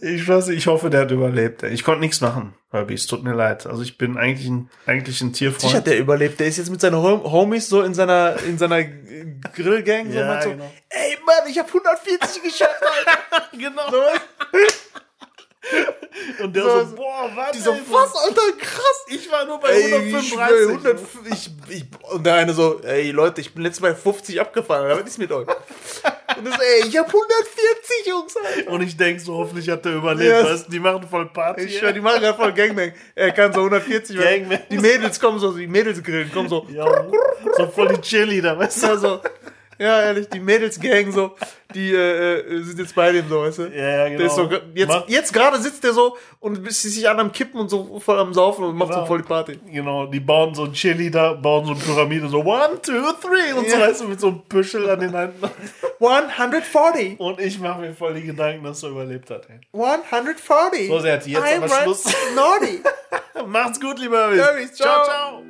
S1: Ich weiß ich hoffe, der hat überlebt. Ich konnte nichts machen, Herbie. Es tut mir leid. Also ich bin eigentlich ein, eigentlich ein
S2: Sicher hat
S1: Tierfreund.
S2: der überlebt. Der ist jetzt mit seinen Hom Homies so in seiner, in seiner Grillgang so,
S1: Ja,
S2: so
S1: genau.
S2: ey Mann, ich hab 140 geschafft, Alter.
S1: genau.
S2: So,
S1: Und der
S2: So-
S1: so, boah, warte.
S2: die so, was, Alter, krass.
S1: Ich war nur bei
S2: Ey, ich
S1: 135.
S2: schwör, 100, ich, ich, und der eine so, ey Leute, ich bin letztes Mal 50 abgefahren, was ist mit euch? Und das, ey, ich hab 140, Jungs, Alter.
S1: Und ich denk so, hoffentlich hat er überlebt.
S2: Ja.
S1: Weißt, du, die machen voll Party.
S2: Ich schwör, die machen gerade voll Gangbang. Er kann so 140 machen.
S1: Gangbang.
S2: Die Mädels kommen so, die Mädels grillen, kommen so.
S1: ja, so voll die Chili da, weißt du?
S2: Ja, so. Ja, ehrlich, die Mädels-Gang so, die äh, äh, sind jetzt bei dem so, weißt du?
S1: Ja, ja, genau.
S2: Der ist so, jetzt,
S1: Mach-
S2: jetzt gerade sitzt der so und ist sich an am Kippen und so voll am Saufen und macht
S1: Genau.
S2: so voll die Party.
S1: Genau, die bauen so ein Chili da, bauen so eine Pyramide, so one, two, three und so,
S2: Ja.
S1: weißt du, mit so einem Büschel an den Händen.
S2: 140!
S1: Und ich mache mir voll die Gedanken, dass er überlebt hat. Ey.
S2: 140!
S1: So, Serti, jetzt
S2: I'm
S1: aber Schluss.
S2: naughty!
S1: Macht's gut, lieber.
S2: Hermes, ciao.
S1: ciao. ciao.